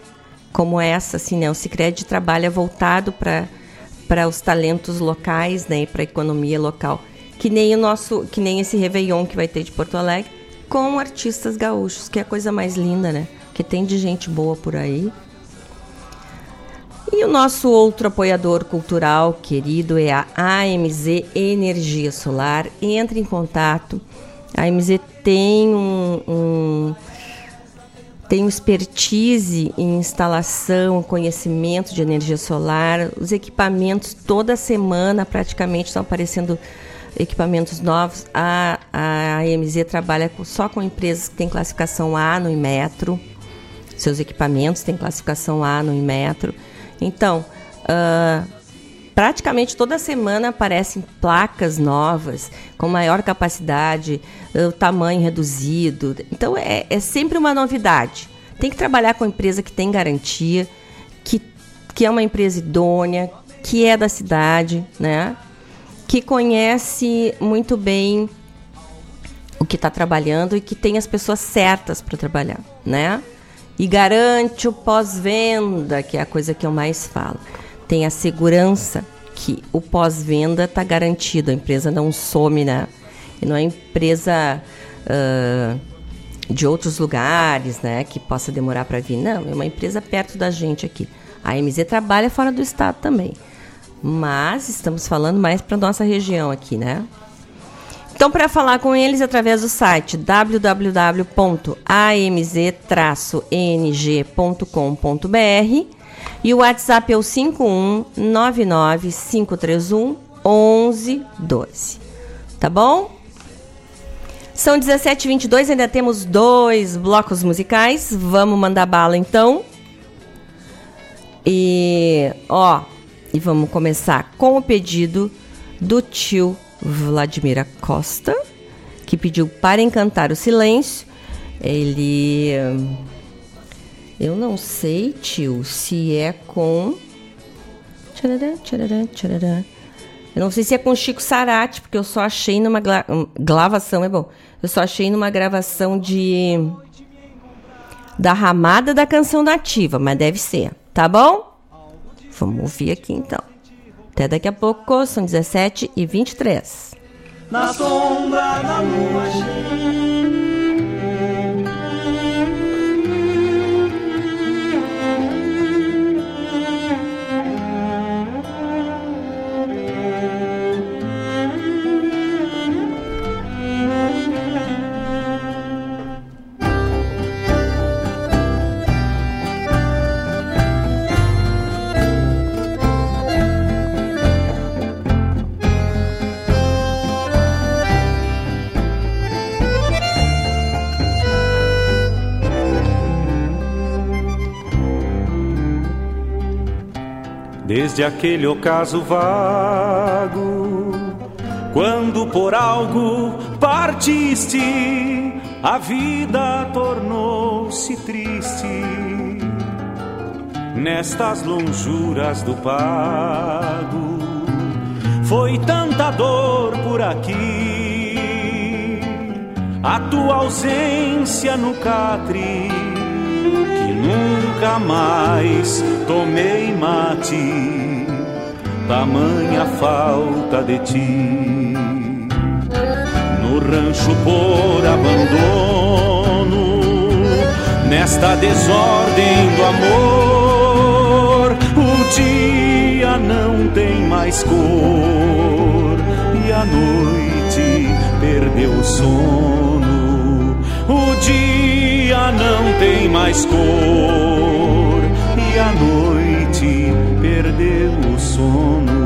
como essa, assim, né? O Sicredi trabalha voltado para para os talentos locais, né, para a economia local. Que nem o nosso, que nem esse Réveillon que vai ter de Porto Alegre, com artistas gaúchos, que é a coisa mais linda, né? Que tem de gente boa por aí. E o nosso outro apoiador cultural querido é a AMZ Energia Solar. Entre em contato. A AMZ tem um, um tenho expertise em instalação, conhecimento de energia solar. Os equipamentos toda semana praticamente estão aparecendo equipamentos novos. A, a AMZ trabalha só com empresas que têm classificação A no Inmetro. Seus equipamentos têm classificação A no Inmetro. Então, ah, praticamente toda semana aparecem placas novas, com maior capacidade, o tamanho reduzido. Então, é, é sempre uma novidade. Tem que trabalhar com empresa que tem garantia, que, que é uma empresa idônea, que é da cidade, né? que conhece muito bem o que está trabalhando e que tem as pessoas certas para trabalhar, né? E garante o pós-venda, que é a coisa que eu mais falo. Tem a segurança que o pós-venda está garantido, a empresa não some, né? E não é empresa ah, de outros lugares, né? Que possa demorar para vir. Não, é uma empresa perto da gente aqui. A MZ trabalha fora do estado também. Mas estamos falando mais para nossa região aqui, né? Então, para falar com eles através do site www.amz-eng.com.br e o WhatsApp é o 5199531 1112. Tá bom? São 17h22, ainda temos dois blocos musicais. Vamos mandar bala então. E, ó, e vamos começar com o pedido do tio Vladimir Costa, que pediu para encantar o silêncio. Ele. Eu não sei, tio, se é com. Tcharará, tcharará, tcharará. Eu não sei se é com Chico Sarati, porque eu só achei numa hum, gravação, é bom. Eu só achei numa gravação de. Da ramada da canção nativa, mas deve ser, tá bom? Vamos ouvir aqui então. Até daqui a pouco, são 17 e 23. na sombra da lua Desde aquele ocaso vago, quando por algo partiste, a vida tornou-se triste. Nestas lonjuras do pago, foi tanta dor por aqui, a tua ausência no catre que nunca mais tomei mate, tamanha falta de ti. No rancho por abandono, nesta desordem do amor, o dia não tem mais cor e a noite perdeu o sono. O dia não tem mais cor e a noite perdeu o sono.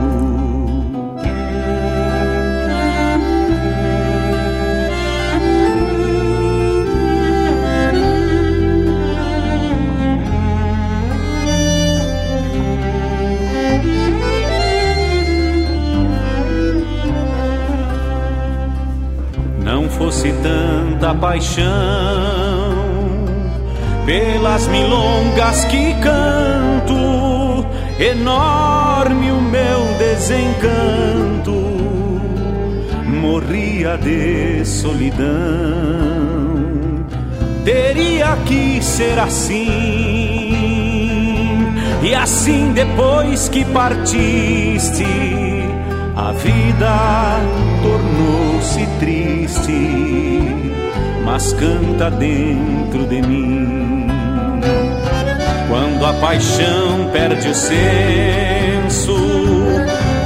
Não fosse tanta paixão pelas milongas que canto, enorme o meu desencanto, morria de solidão. Teria que ser assim, e assim depois que partiste, a vida tornou-se triste, mas canta dentro de mim. Quando a paixão perde o senso,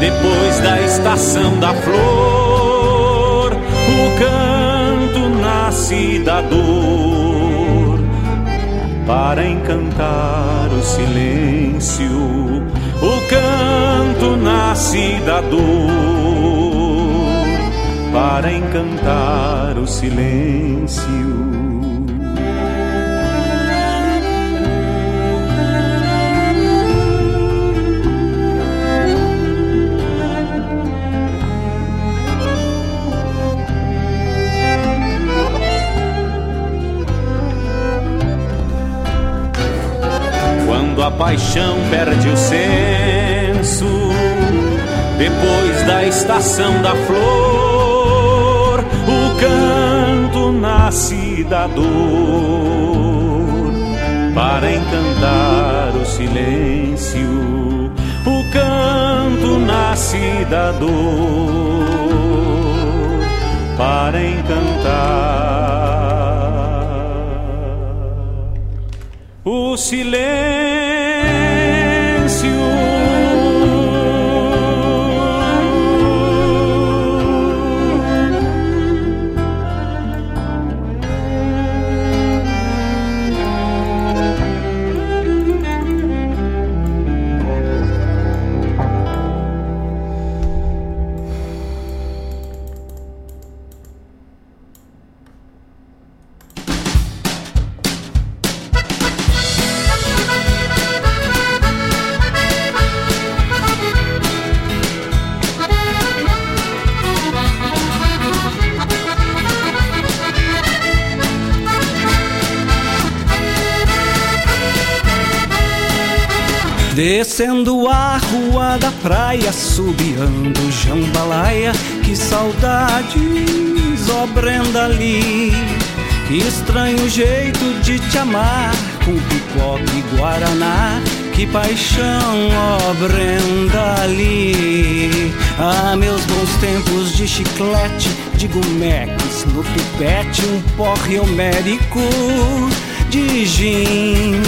depois da estação da flor, o canto nasce da dor para encantar o silêncio. O canto nasce da dor para encantar o silêncio. Paixão perde o senso, depois da estação da flor, o canto nasce da dor para encantar o silêncio. O canto nasce da dor para encantar o silêncio. Descendo a rua da praia, subiando jambalaya, que saudades, ó Brenda Lee. Que estranho jeito de te amar, com pipoca e guaraná. Que paixão, ó Brenda Lee. Ah, meus bons tempos de chiclete, de gumex, no tupete, um porre homérico de gin.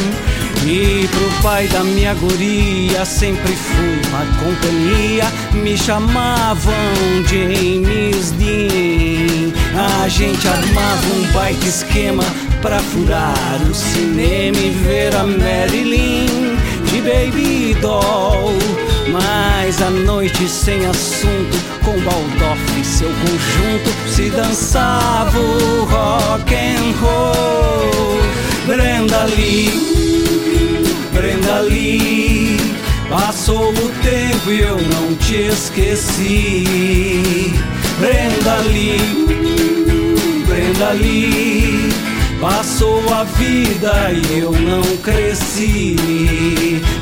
E pro pai da minha guria sempre fui uma companhia. Me chamavam James Dean. A gente armava um baita esquema pra furar o cinema e ver a Marilyn de Baby Doll. Mas a noite sem assunto com Baldoff e seu conjunto Se dançava o rock and roll. Brenda Lee Brenda Lee. Passou o tempo e eu não te esqueci. Brenda Lee, Brenda Lee. Passou a vida e eu não cresci.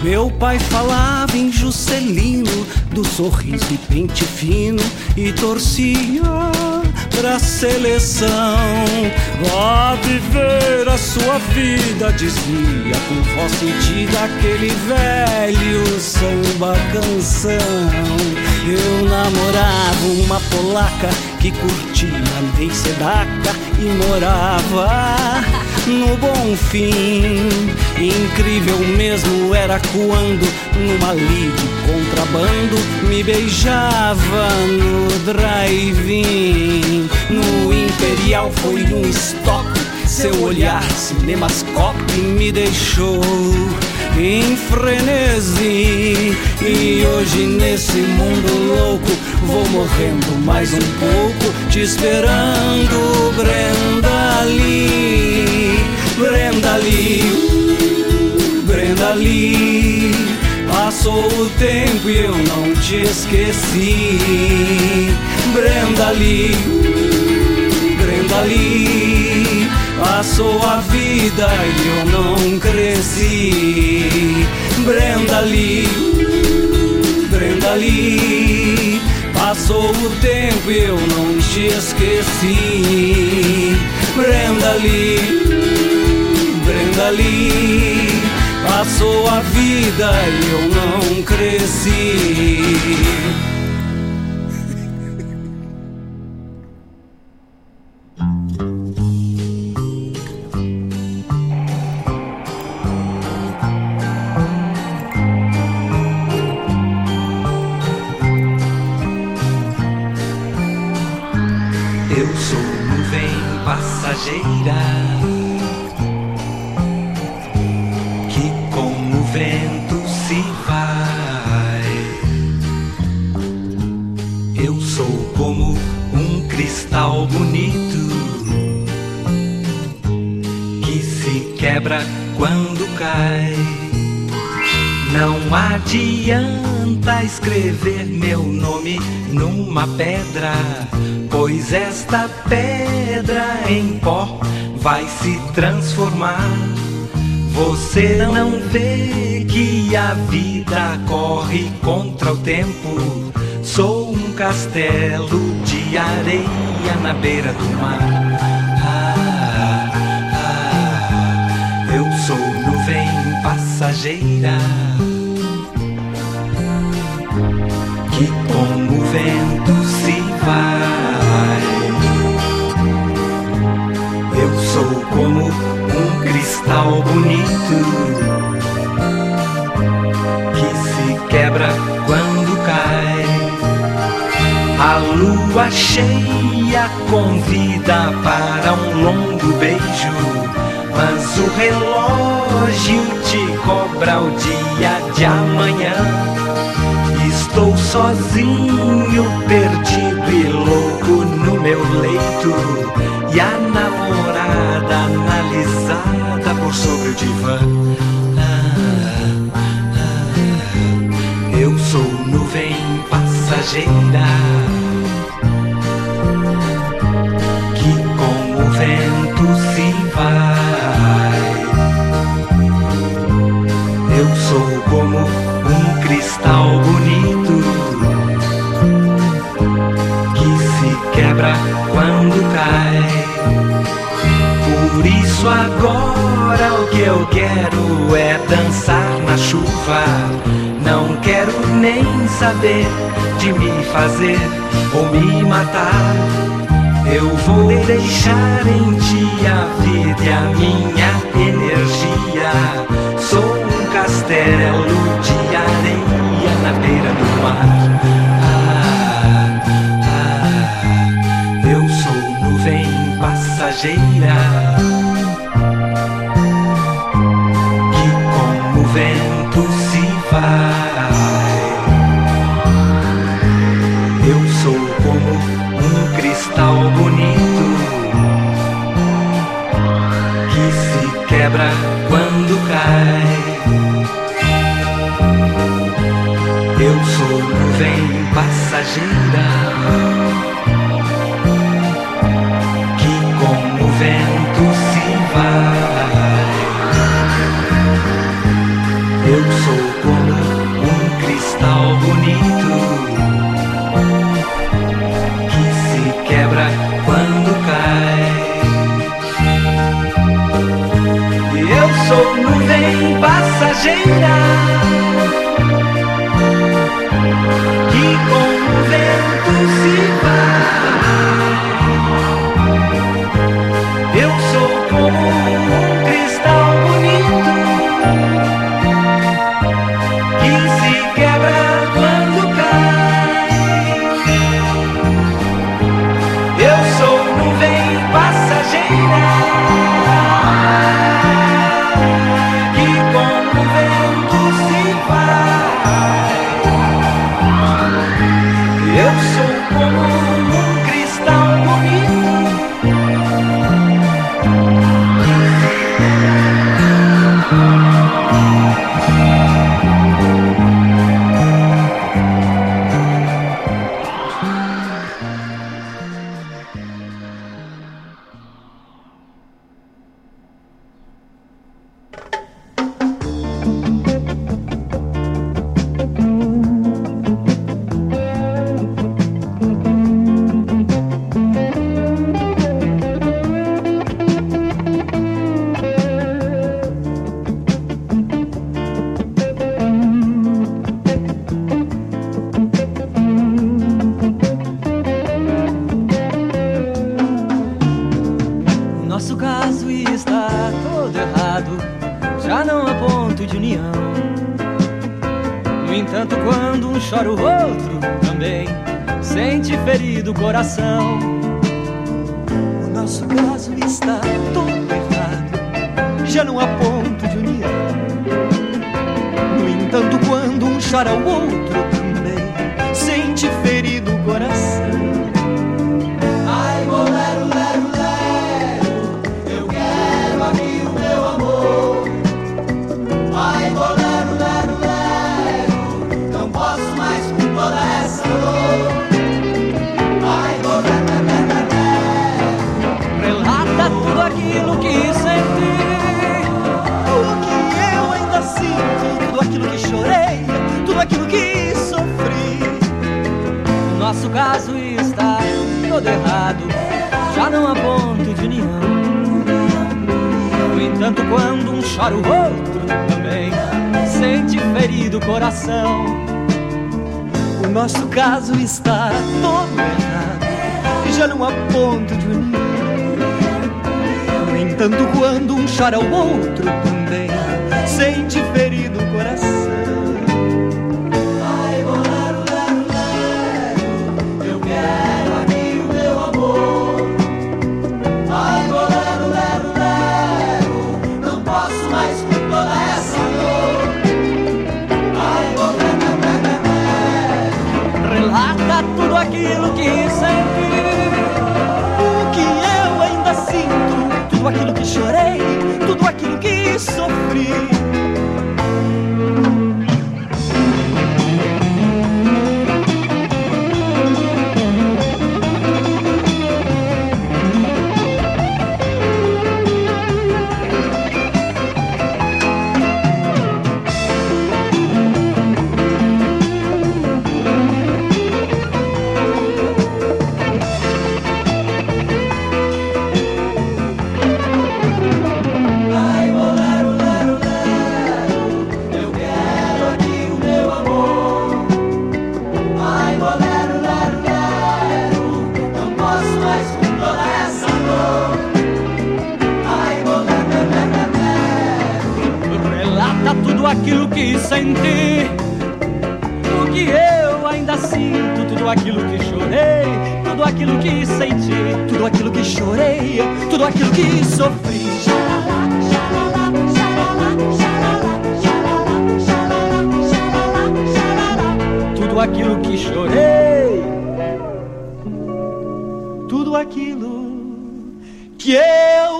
Meu pai falava em Juscelino, do sorriso e pente fino, e torcia pra seleção. Vá viver a sua vida, dizia com voz sentida aquele velho samba canção. Eu namorava uma polaca que curtia nem sedaca e morava no bom fim. Incrível mesmo era quando, numa lide contrabando, me beijava no drive-in. No Imperial foi um stop, seu olhar cinemascope me deixou em frenesi. E hoje nesse mundo louco vou morrendo mais um pouco, te esperando, Brenda Lee, Brenda Lee, Brenda Lee. Passou o tempo e eu não te esqueci, Brenda Lee, Brenda Lee. Passou a vida e eu não cresci. Brenda Lee, Brenda Lee. Passou o tempo e eu não te esqueci. Brenda Lee, Lee. Passou a vida e eu não cresci. Eu sou nuvem passageira adianta escrever meu nome numa pedra, pois esta pedra em pó vai se transformar. Você não vê que a vida corre contra o tempo. Sou um castelo de areia na beira do mar. Ah, ah, eu sou nuvem passageira que com o vento se vai. Eu sou como um cristal bonito que se quebra quando cai. A lua cheia convida para um longo beijo, mas o relógio te cobra o dia de amanhã. Estou sozinho, perdido e louco no meu leito. E a namorada analisada por sobre o divã. Ah, ah, eu sou nuvem passageira que com o vento se vai. Eu sou como um cristal bonito quando cai. Por isso agora o que eu quero é dançar na chuva. Não quero nem saber de me fazer ou me matar. Eu vou deixar em ti a vida e a minha energia. Sou um castelo de areia na beira do mar. Passageira que com o vento se vai. Eu sou como um cristal bonito que se quebra quando cai. Eu sou nuvem passageira Eu sou como um cristal bonito que se quebra quando cai. Eu sou nuvem passageira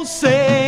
eu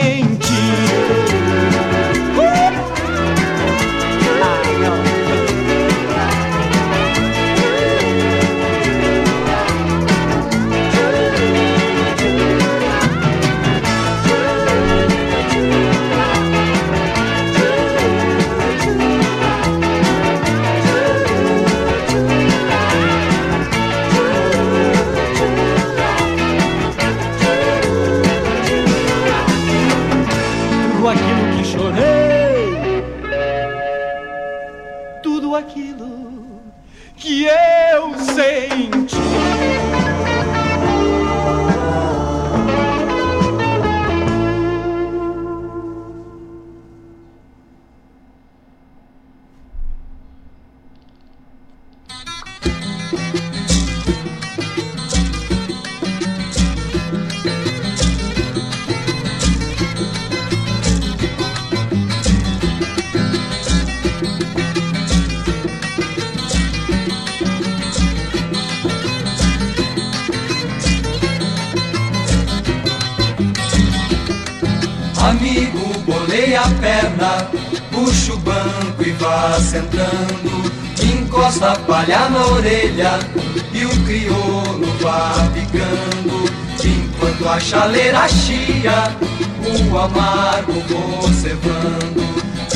chaleira chia, o amargo vou cevando.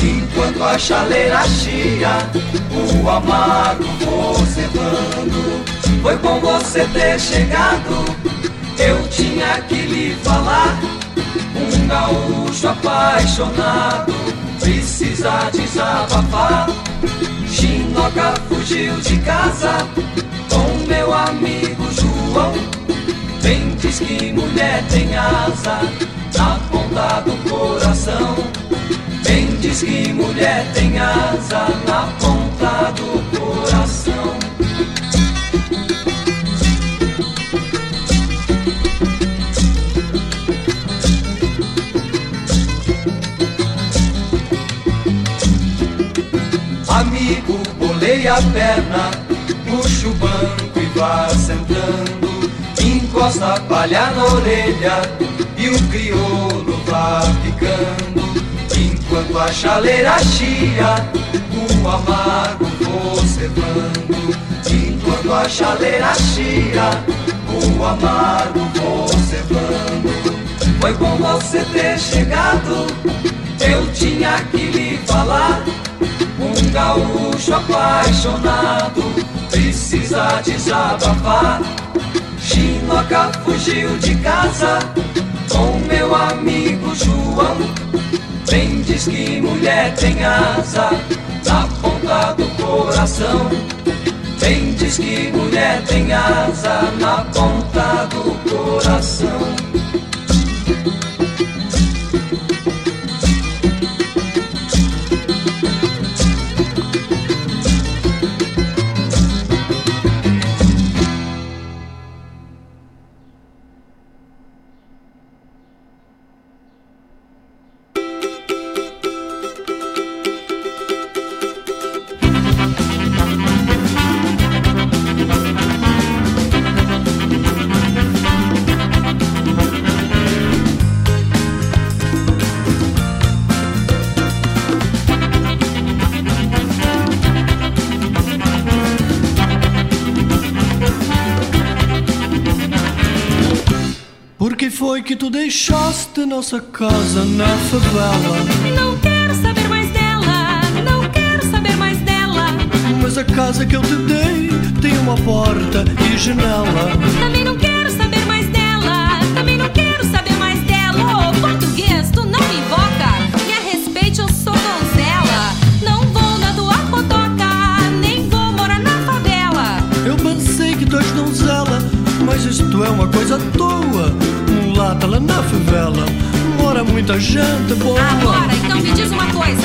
Enquanto a chaleira chia, o amargo vou cevando. Foi bom você ter chegado, eu tinha que lhe falar. Um gaúcho apaixonado precisa desabafar. Chinoca fugiu de casa com meu amigo João. Diz que mulher tem asa na ponta do coração. Bem diz que mulher tem asa na ponta do coração. Amigo, bolei a perna, puxa o banco e vá sentando. Encosta palha na orelha e o crioulo vá ficando. Enquanto a chaleira chia, o amargo vou cevando. Enquanto a chaleira chia, o amargo vou cevando. Foi bom você ter chegado, eu tinha que lhe falar. Um gaúcho apaixonado precisa desabafar. Chinoca fugiu de casa meu amigo João. Bem diz que mulher tem asa na ponta do coração. Bem diz que mulher tem asa na ponta do coração. Tu deixaste nossa casa na favela? Não quero saber mais dela, não quero saber mais dela. Mas a casa que eu te dei tem uma porta e janela. Também não quero saber mais dela, também não quero saber mais dela. Ô, português, tu não me invoca. Me a respeite, eu sou donzela. Não vou na tua cotoca, nem vou morar na favela. Eu pensei que tu és donzela, mas isto é uma coisa. Mulata lá na favela, mora muita gente boa. Agora, então me diz uma coisa.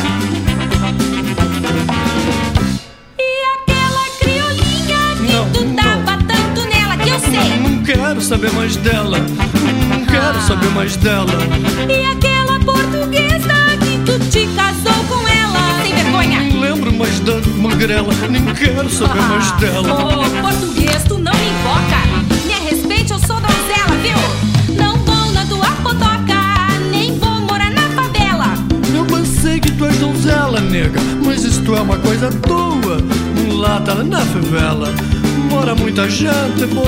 E aquela criolinha que tu tava tanto nela que eu sei. Não quero saber mais dela, não quero saber mais dela. E aquela portuguesa que tu te casou com ela. Sem vergonha. Não lembro mais da magrela, nem quero saber mais dela. Ô, português, tu não me invoca. Donzela, nega, mas isto é uma coisa tua. Mulata na favela, mora muita gente boa.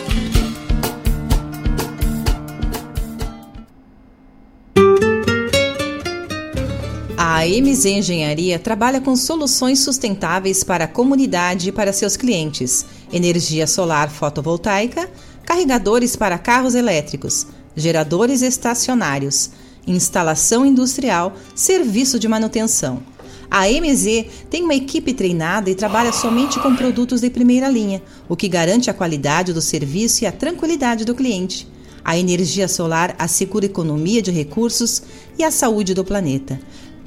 A MZ Engenharia trabalha com soluções sustentáveis para a comunidade e para seus clientes: energia solar fotovoltaica, carregadores para carros elétricos, geradores estacionários, instalação industrial, serviço de manutenção. A MZ tem uma equipe treinada e trabalha somente com produtos de primeira linha, o que garante a qualidade do serviço e a tranquilidade do cliente. A energia solar assegura economia de recursos e a saúde do planeta.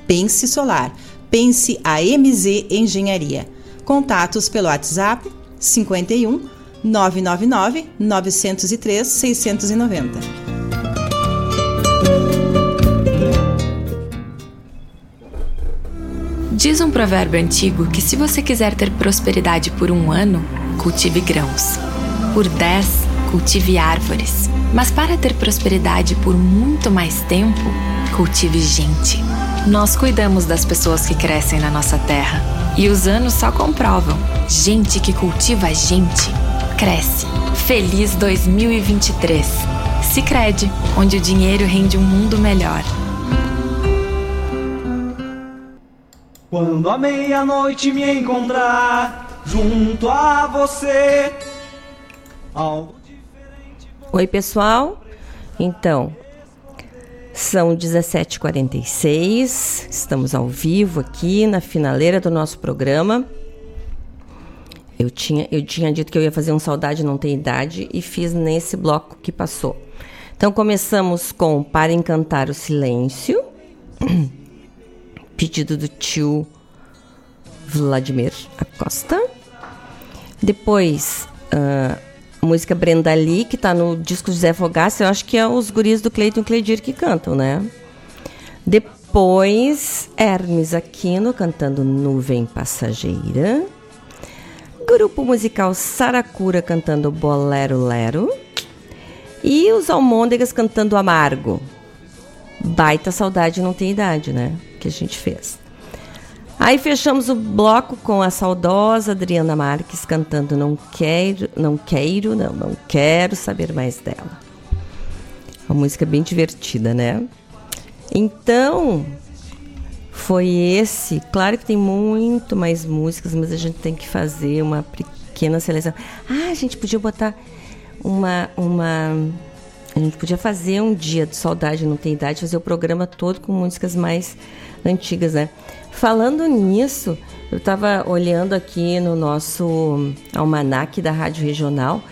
Pense Solar. Pense a MZ Engenharia. Contatos pelo WhatsApp 51 999 903 690. Diz um provérbio antigo que se você quiser ter prosperidade por um ano, cultive grãos. Por dez, cultive árvores. Mas para ter prosperidade por muito mais tempo, cultive gente. Nós cuidamos das pessoas que crescem na nossa terra. E os anos só comprovam. Gente que cultiva gente, cresce. Feliz 2023. Sicredi, onde o dinheiro rende um mundo melhor. Quando a meia-noite me encontrar junto a você. Algo Oi, pessoal. Então, são 17h46, estamos ao vivo aqui na finaleira do nosso programa. Eu tinha, eu tinha dito que eu ia fazer um Saudade Não Tem Idade e fiz nesse bloco que passou. Então, começamos com Para Encantar o Silêncio, pedido do tio Vladimir Acosta. Depois, uh, música Brenda Lee, que tá no disco Zé Fogaça, eu acho que é os guris do Cleiton e Cleidir que cantam, né? Depois, Hermes Aquino cantando Nuvem Passageira. Grupo musical Saracura cantando Bolero Lero. E os Almôndegas cantando Amargo. Baita saudade não tem idade, né? Que a gente fez. Aí fechamos o bloco com a saudosa Adriana Marques cantando Não Quero, Não Quero, não, não quero saber mais dela. Uma música bem divertida, né? Então, foi esse. Claro que tem muito mais músicas, mas a gente tem que fazer uma pequena seleção. Ah, a gente podia botar uma uma a gente podia fazer um dia de saudade não tem idade, fazer o programa todo com músicas mais antigas, né? Falando nisso, eu estava olhando aqui no nosso almanaque da Rádio Regional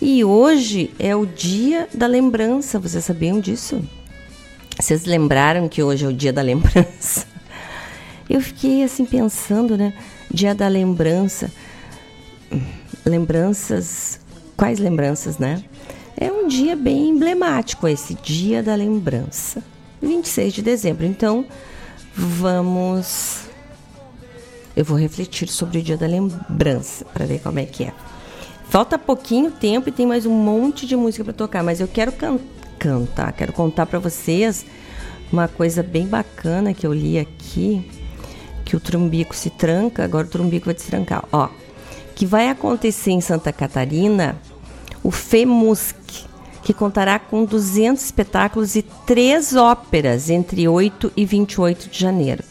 e hoje é o dia da lembrança. Vocês sabiam disso? Vocês lembraram que hoje é o dia da lembrança? Eu fiquei assim pensando, né? Dia da lembrança. Lembranças. Quais lembranças, né? É um dia bem emblemático esse dia da lembrança. 26 de dezembro. Então, vamos. Eu vou refletir sobre o dia da lembrança para ver como é que é. Falta pouquinho tempo e tem mais um monte de música para tocar, mas eu quero can cantar, quero contar para vocês uma coisa bem bacana que eu li aqui, que o trumbico se tranca, agora o trumbico vai destrancar. Ó, que vai acontecer em Santa Catarina o FEMUSC, que contará com 200 espetáculos e três óperas entre 8 e 28 de janeiro.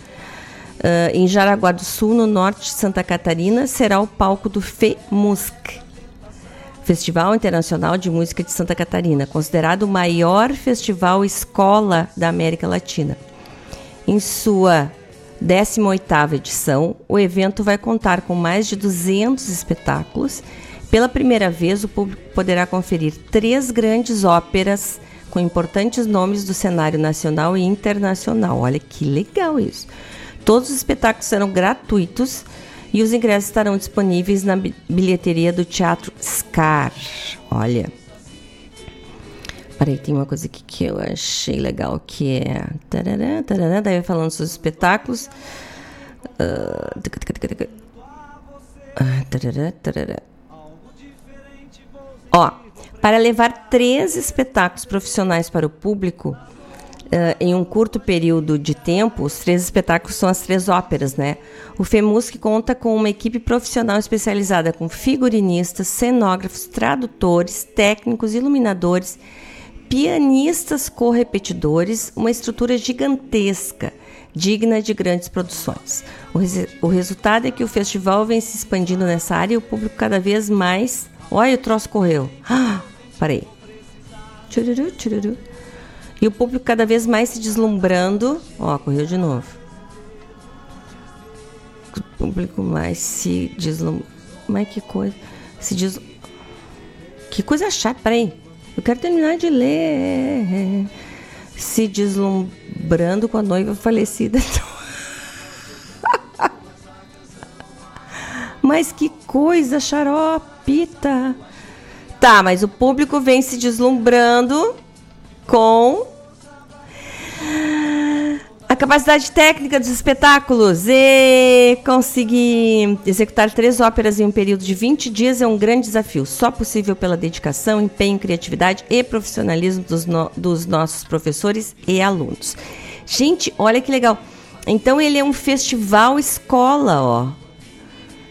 Uh, em Jaraguá do Sul, no norte de Santa Catarina, será o palco do FEMUSC, Festival Internacional de Música de Santa Catarina, considerado o maior festival escola da América Latina. Em sua 18ª edição, o evento vai contar com mais de 200 espetáculos pela primeira vez, o público poderá conferir três grandes óperas com importantes nomes do cenário nacional e internacional. Olha que legal isso. Todos os espetáculos serão gratuitos e os ingressos estarão disponíveis na bilheteria do Teatro Scar. Olha. Peraí, tem uma coisa aqui que eu achei legal que é. Tarará, tarará, daí falando sobre os espetáculos. Uh... Tarará, tarará. Ó, para levar três espetáculos profissionais para o público uh, em um curto período de tempo, os três espetáculos são as três óperas, né? O FEMUSC conta com uma equipe profissional especializada com figurinistas, cenógrafos, tradutores, técnicos, iluminadores, pianistas correpetidores, uma estrutura gigantesca, digna de grandes produções. O, res o resultado é que o festival vem se expandindo nessa área e o público cada vez mais Olha, o troço correu. Ah, parei. Tchururu, tchururu. E o público cada vez mais se deslumbrando. Ó, correu de novo. O público mais se deslumbrando. Mas que coisa. Se des... Que coisa chata. Peraí. Eu quero terminar de ler. Se deslumbrando com a noiva falecida. Mas que coisa xaropita. Tá, mas o público vem se deslumbrando com a capacidade técnica dos espetáculos e conseguir executar três óperas em um período de 20 dias é um grande desafio, só possível pela dedicação, empenho, criatividade e profissionalismo dos, no, dos nossos professores e alunos. Gente, olha que legal. Então ele é um festival escola, ó.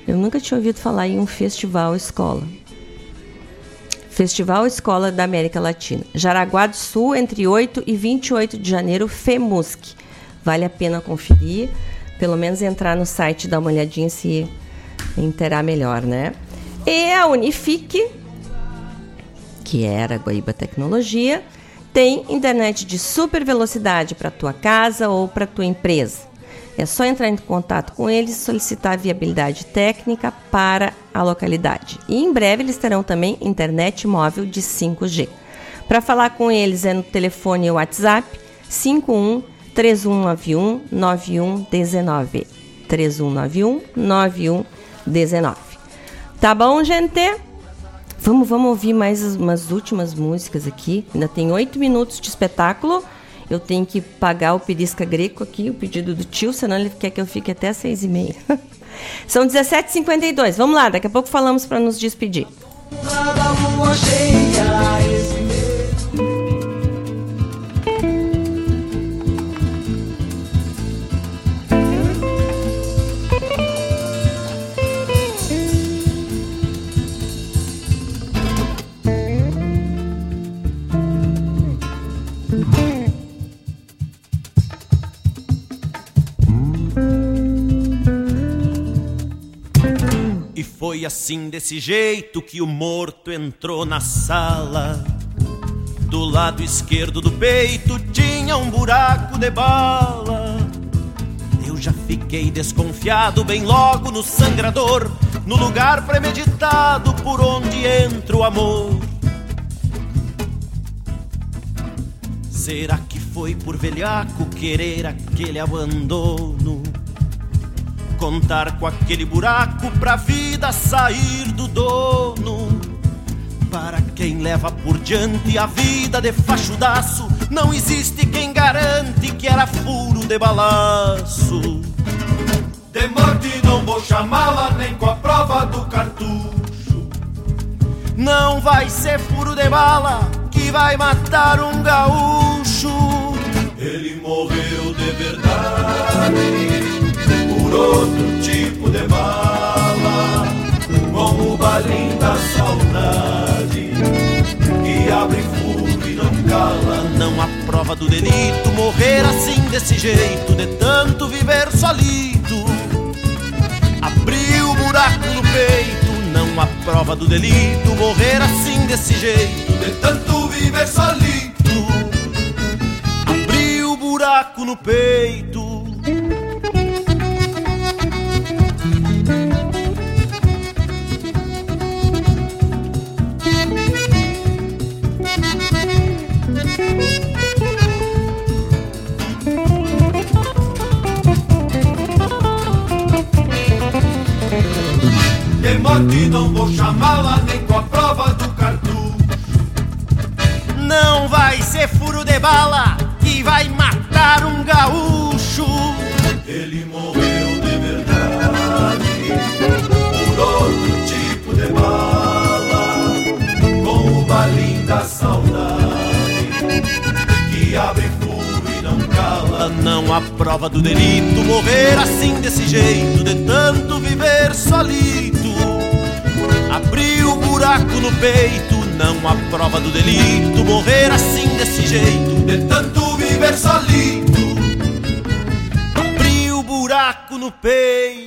Eu nunca tinha ouvido falar em um festival escola. Festival Escola da América Latina. Jaraguá do Sul, entre 8 e 28 de janeiro, FEMUSC. Vale a pena conferir, pelo menos entrar no site dar uma olhadinha se inteirar melhor, né? E a Unifique, que era Guaíba Tecnologia, tem internet de super velocidade para tua casa ou para tua empresa. É só entrar em contato com eles e solicitar viabilidade técnica para a localidade. E em breve eles terão também internet móvel de 5G. Para falar com eles é no telefone WhatsApp 51 3191 9119. 3191 9119. Tá bom, gente? Vamos, vamos ouvir mais umas últimas músicas aqui. Ainda tem oito minutos de espetáculo. Eu tenho que pagar o Perisca Greco aqui, o pedido do tio, senão ele quer que eu fique até seis e meia. São 17h52. Vamos lá, daqui a pouco falamos para nos despedir. Lua cheia, foi assim desse jeito que o morto entrou na sala. Do lado esquerdo do peito tinha um buraco de bala. Eu já fiquei desconfiado bem logo no sangrador, no lugar premeditado por onde entra o amor. Será que foi por velhaco querer aquele abandono? Contar com aquele buraco pra vida sair do dono. Para quem leva por diante a vida de fachudaço, não existe quem garante que era furo de balaço. De morte não vou chamá-la nem com a prova do cartucho. Não vai ser furo de bala que vai matar um gaúcho. Ele morreu de verdade outro tipo de bala, como o balim da saudade que abre fogo e não cala. Não há prova do delito morrer assim desse jeito, de tanto viver solido. Abriu o buraco no peito, não há prova do delito morrer assim desse jeito, de tanto viver solido. Abriu o buraco no peito. De morte não vou chamá-la nem com a prova do cartucho. Não vai ser furo de bala que vai matar um gaúcho. Ele morreu de verdade por outro tipo de bala, com o balim da saudade que abre fogo e não cala. Não há prova do delito morrer assim desse jeito, de tanto viver solido. Buraco no peito, não há prova do delito morrer assim desse jeito, de tanto viver solido. Abriu o buraco no peito.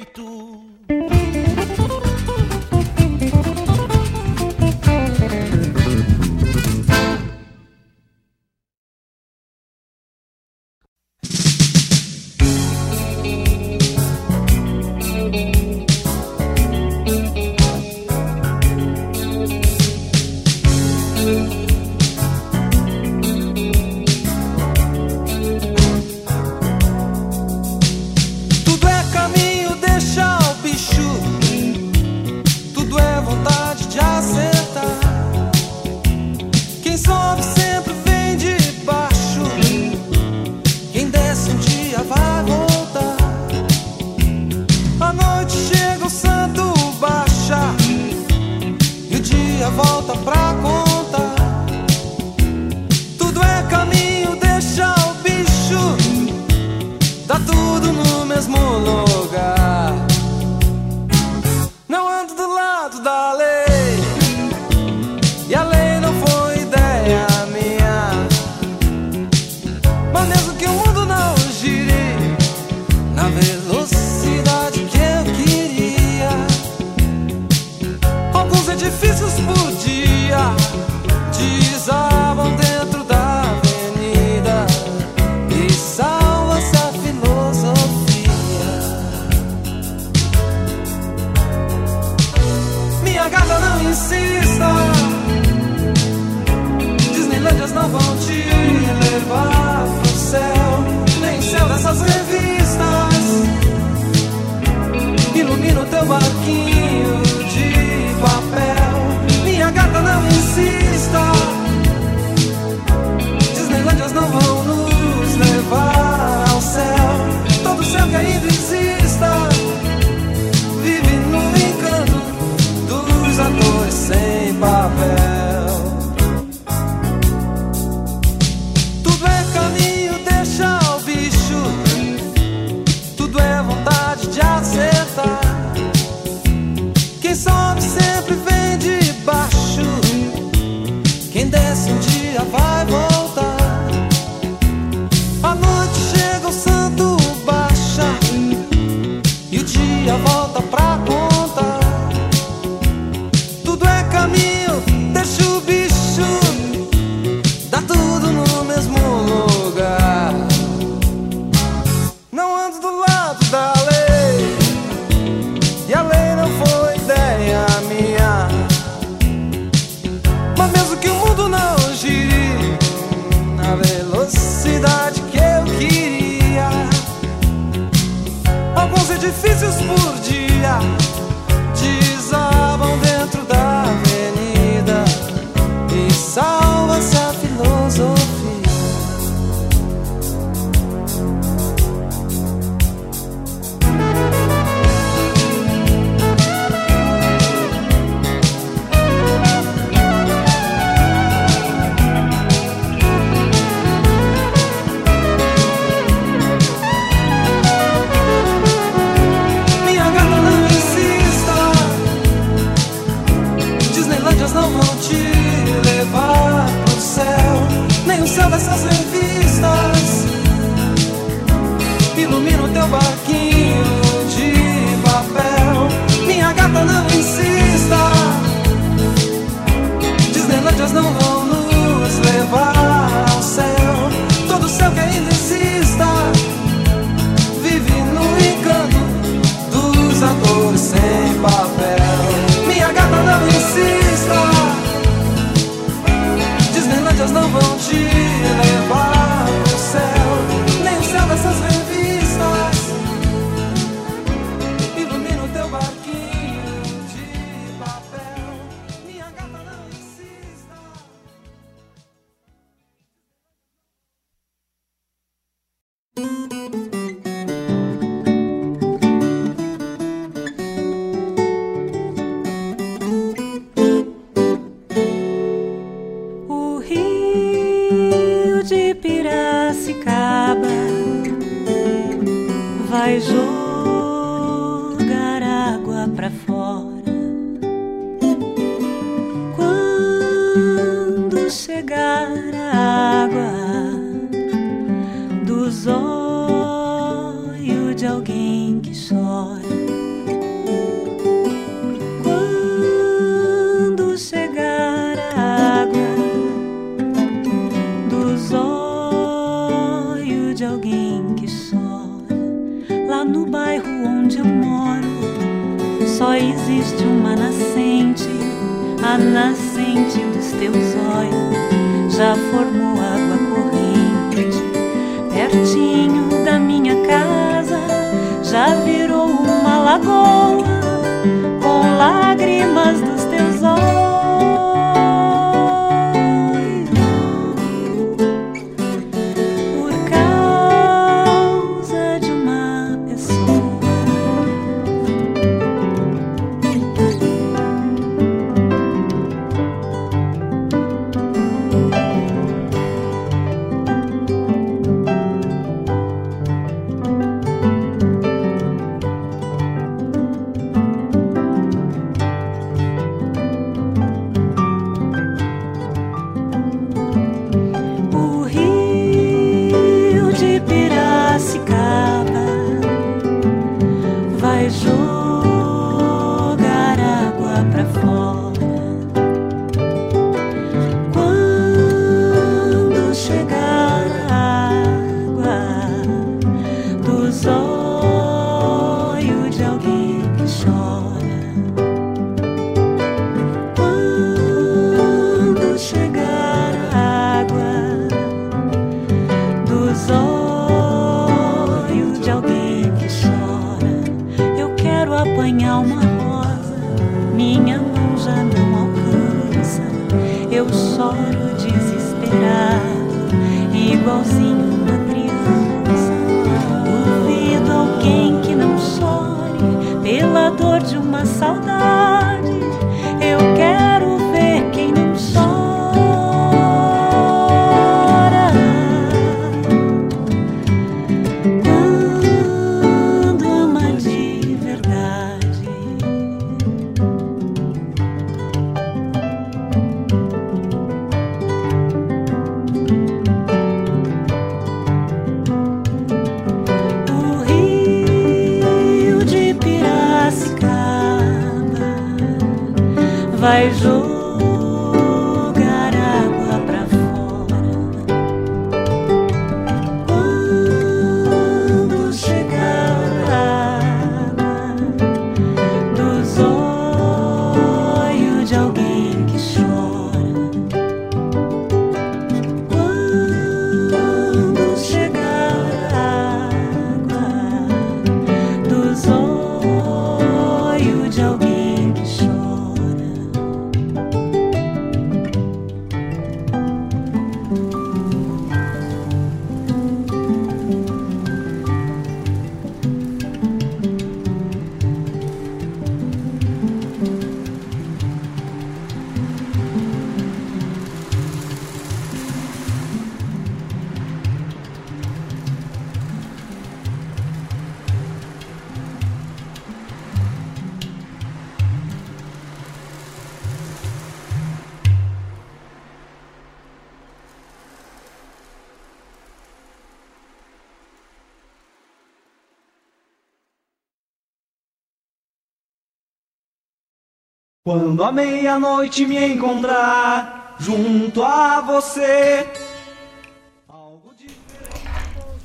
Quando a meia-noite me encontrar junto a você.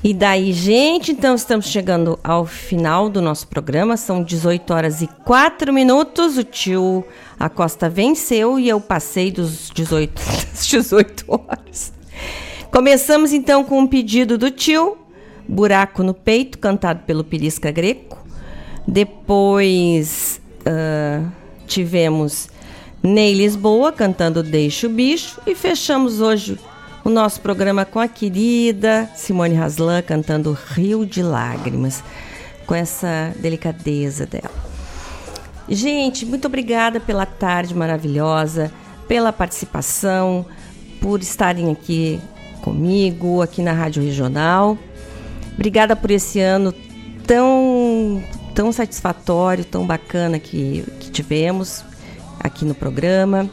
E daí, gente, então estamos chegando ao final do nosso programa. São 18 horas e 4 minutos. O tio Acosta venceu e eu passei dos 18, 18 horas. Começamos então com um pedido do tio, Buraco no Peito, cantado pelo Pirisca Greco. Depois. Uh, tivemos Ney Lisboa cantando Deixa o Bicho. E fechamos hoje o nosso programa com a querida Simone Haslan cantando Rio de Lágrimas, com essa delicadeza dela. Gente, muito obrigada pela tarde maravilhosa, pela participação, por estarem aqui comigo, aqui na Rádio Regional. Obrigada por esse ano tão, tão satisfatório, tão bacana que, que tivemos aqui no programa.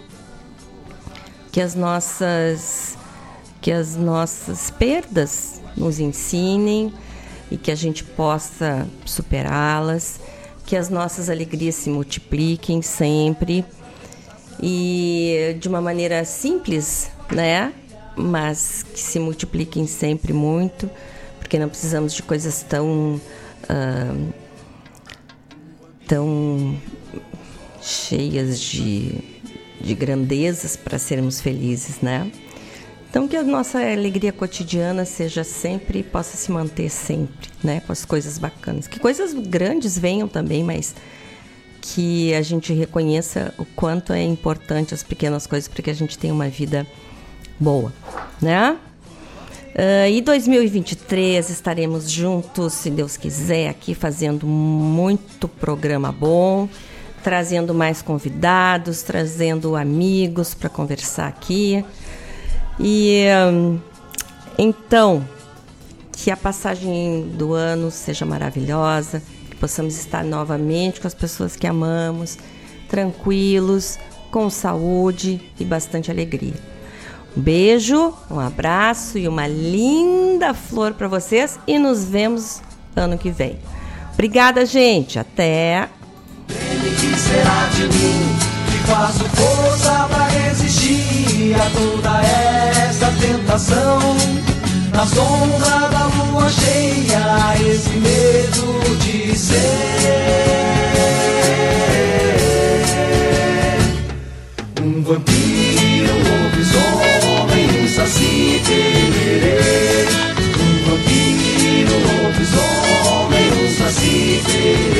Que as nossas que as nossas perdas nos ensinem e que a gente possa superá-las, que as nossas alegrias se multipliquem sempre e de uma maneira simples, né? Mas que se multipliquem sempre muito, porque não precisamos de coisas tão uh, tão cheias de, de grandezas para sermos felizes, né? Então que a nossa alegria cotidiana seja sempre, possa se manter sempre, né? Com as coisas bacanas. Que coisas grandes venham também, mas que a gente reconheça o quanto é importante as pequenas coisas para que a gente tenha uma vida boa, né? Uh, e 2023 estaremos juntos, se Deus quiser, aqui fazendo muito programa bom, trazendo mais convidados, trazendo amigos para conversar aqui. E um, então, que a passagem do ano seja maravilhosa, que possamos estar novamente com as pessoas que amamos, tranquilos, com saúde e bastante alegria. Um beijo, um abraço e uma linda flor para vocês e nos vemos ano que vem. Obrigada, gente. Até. Teme que será de mim, que faço força para resistir a toda esta tentação. Na sombra da lua cheia, esse medo de ser um vampiro, um lobisomem, assim um saci tererê. Um vampiro, um lobisomem, assim um saci tererê.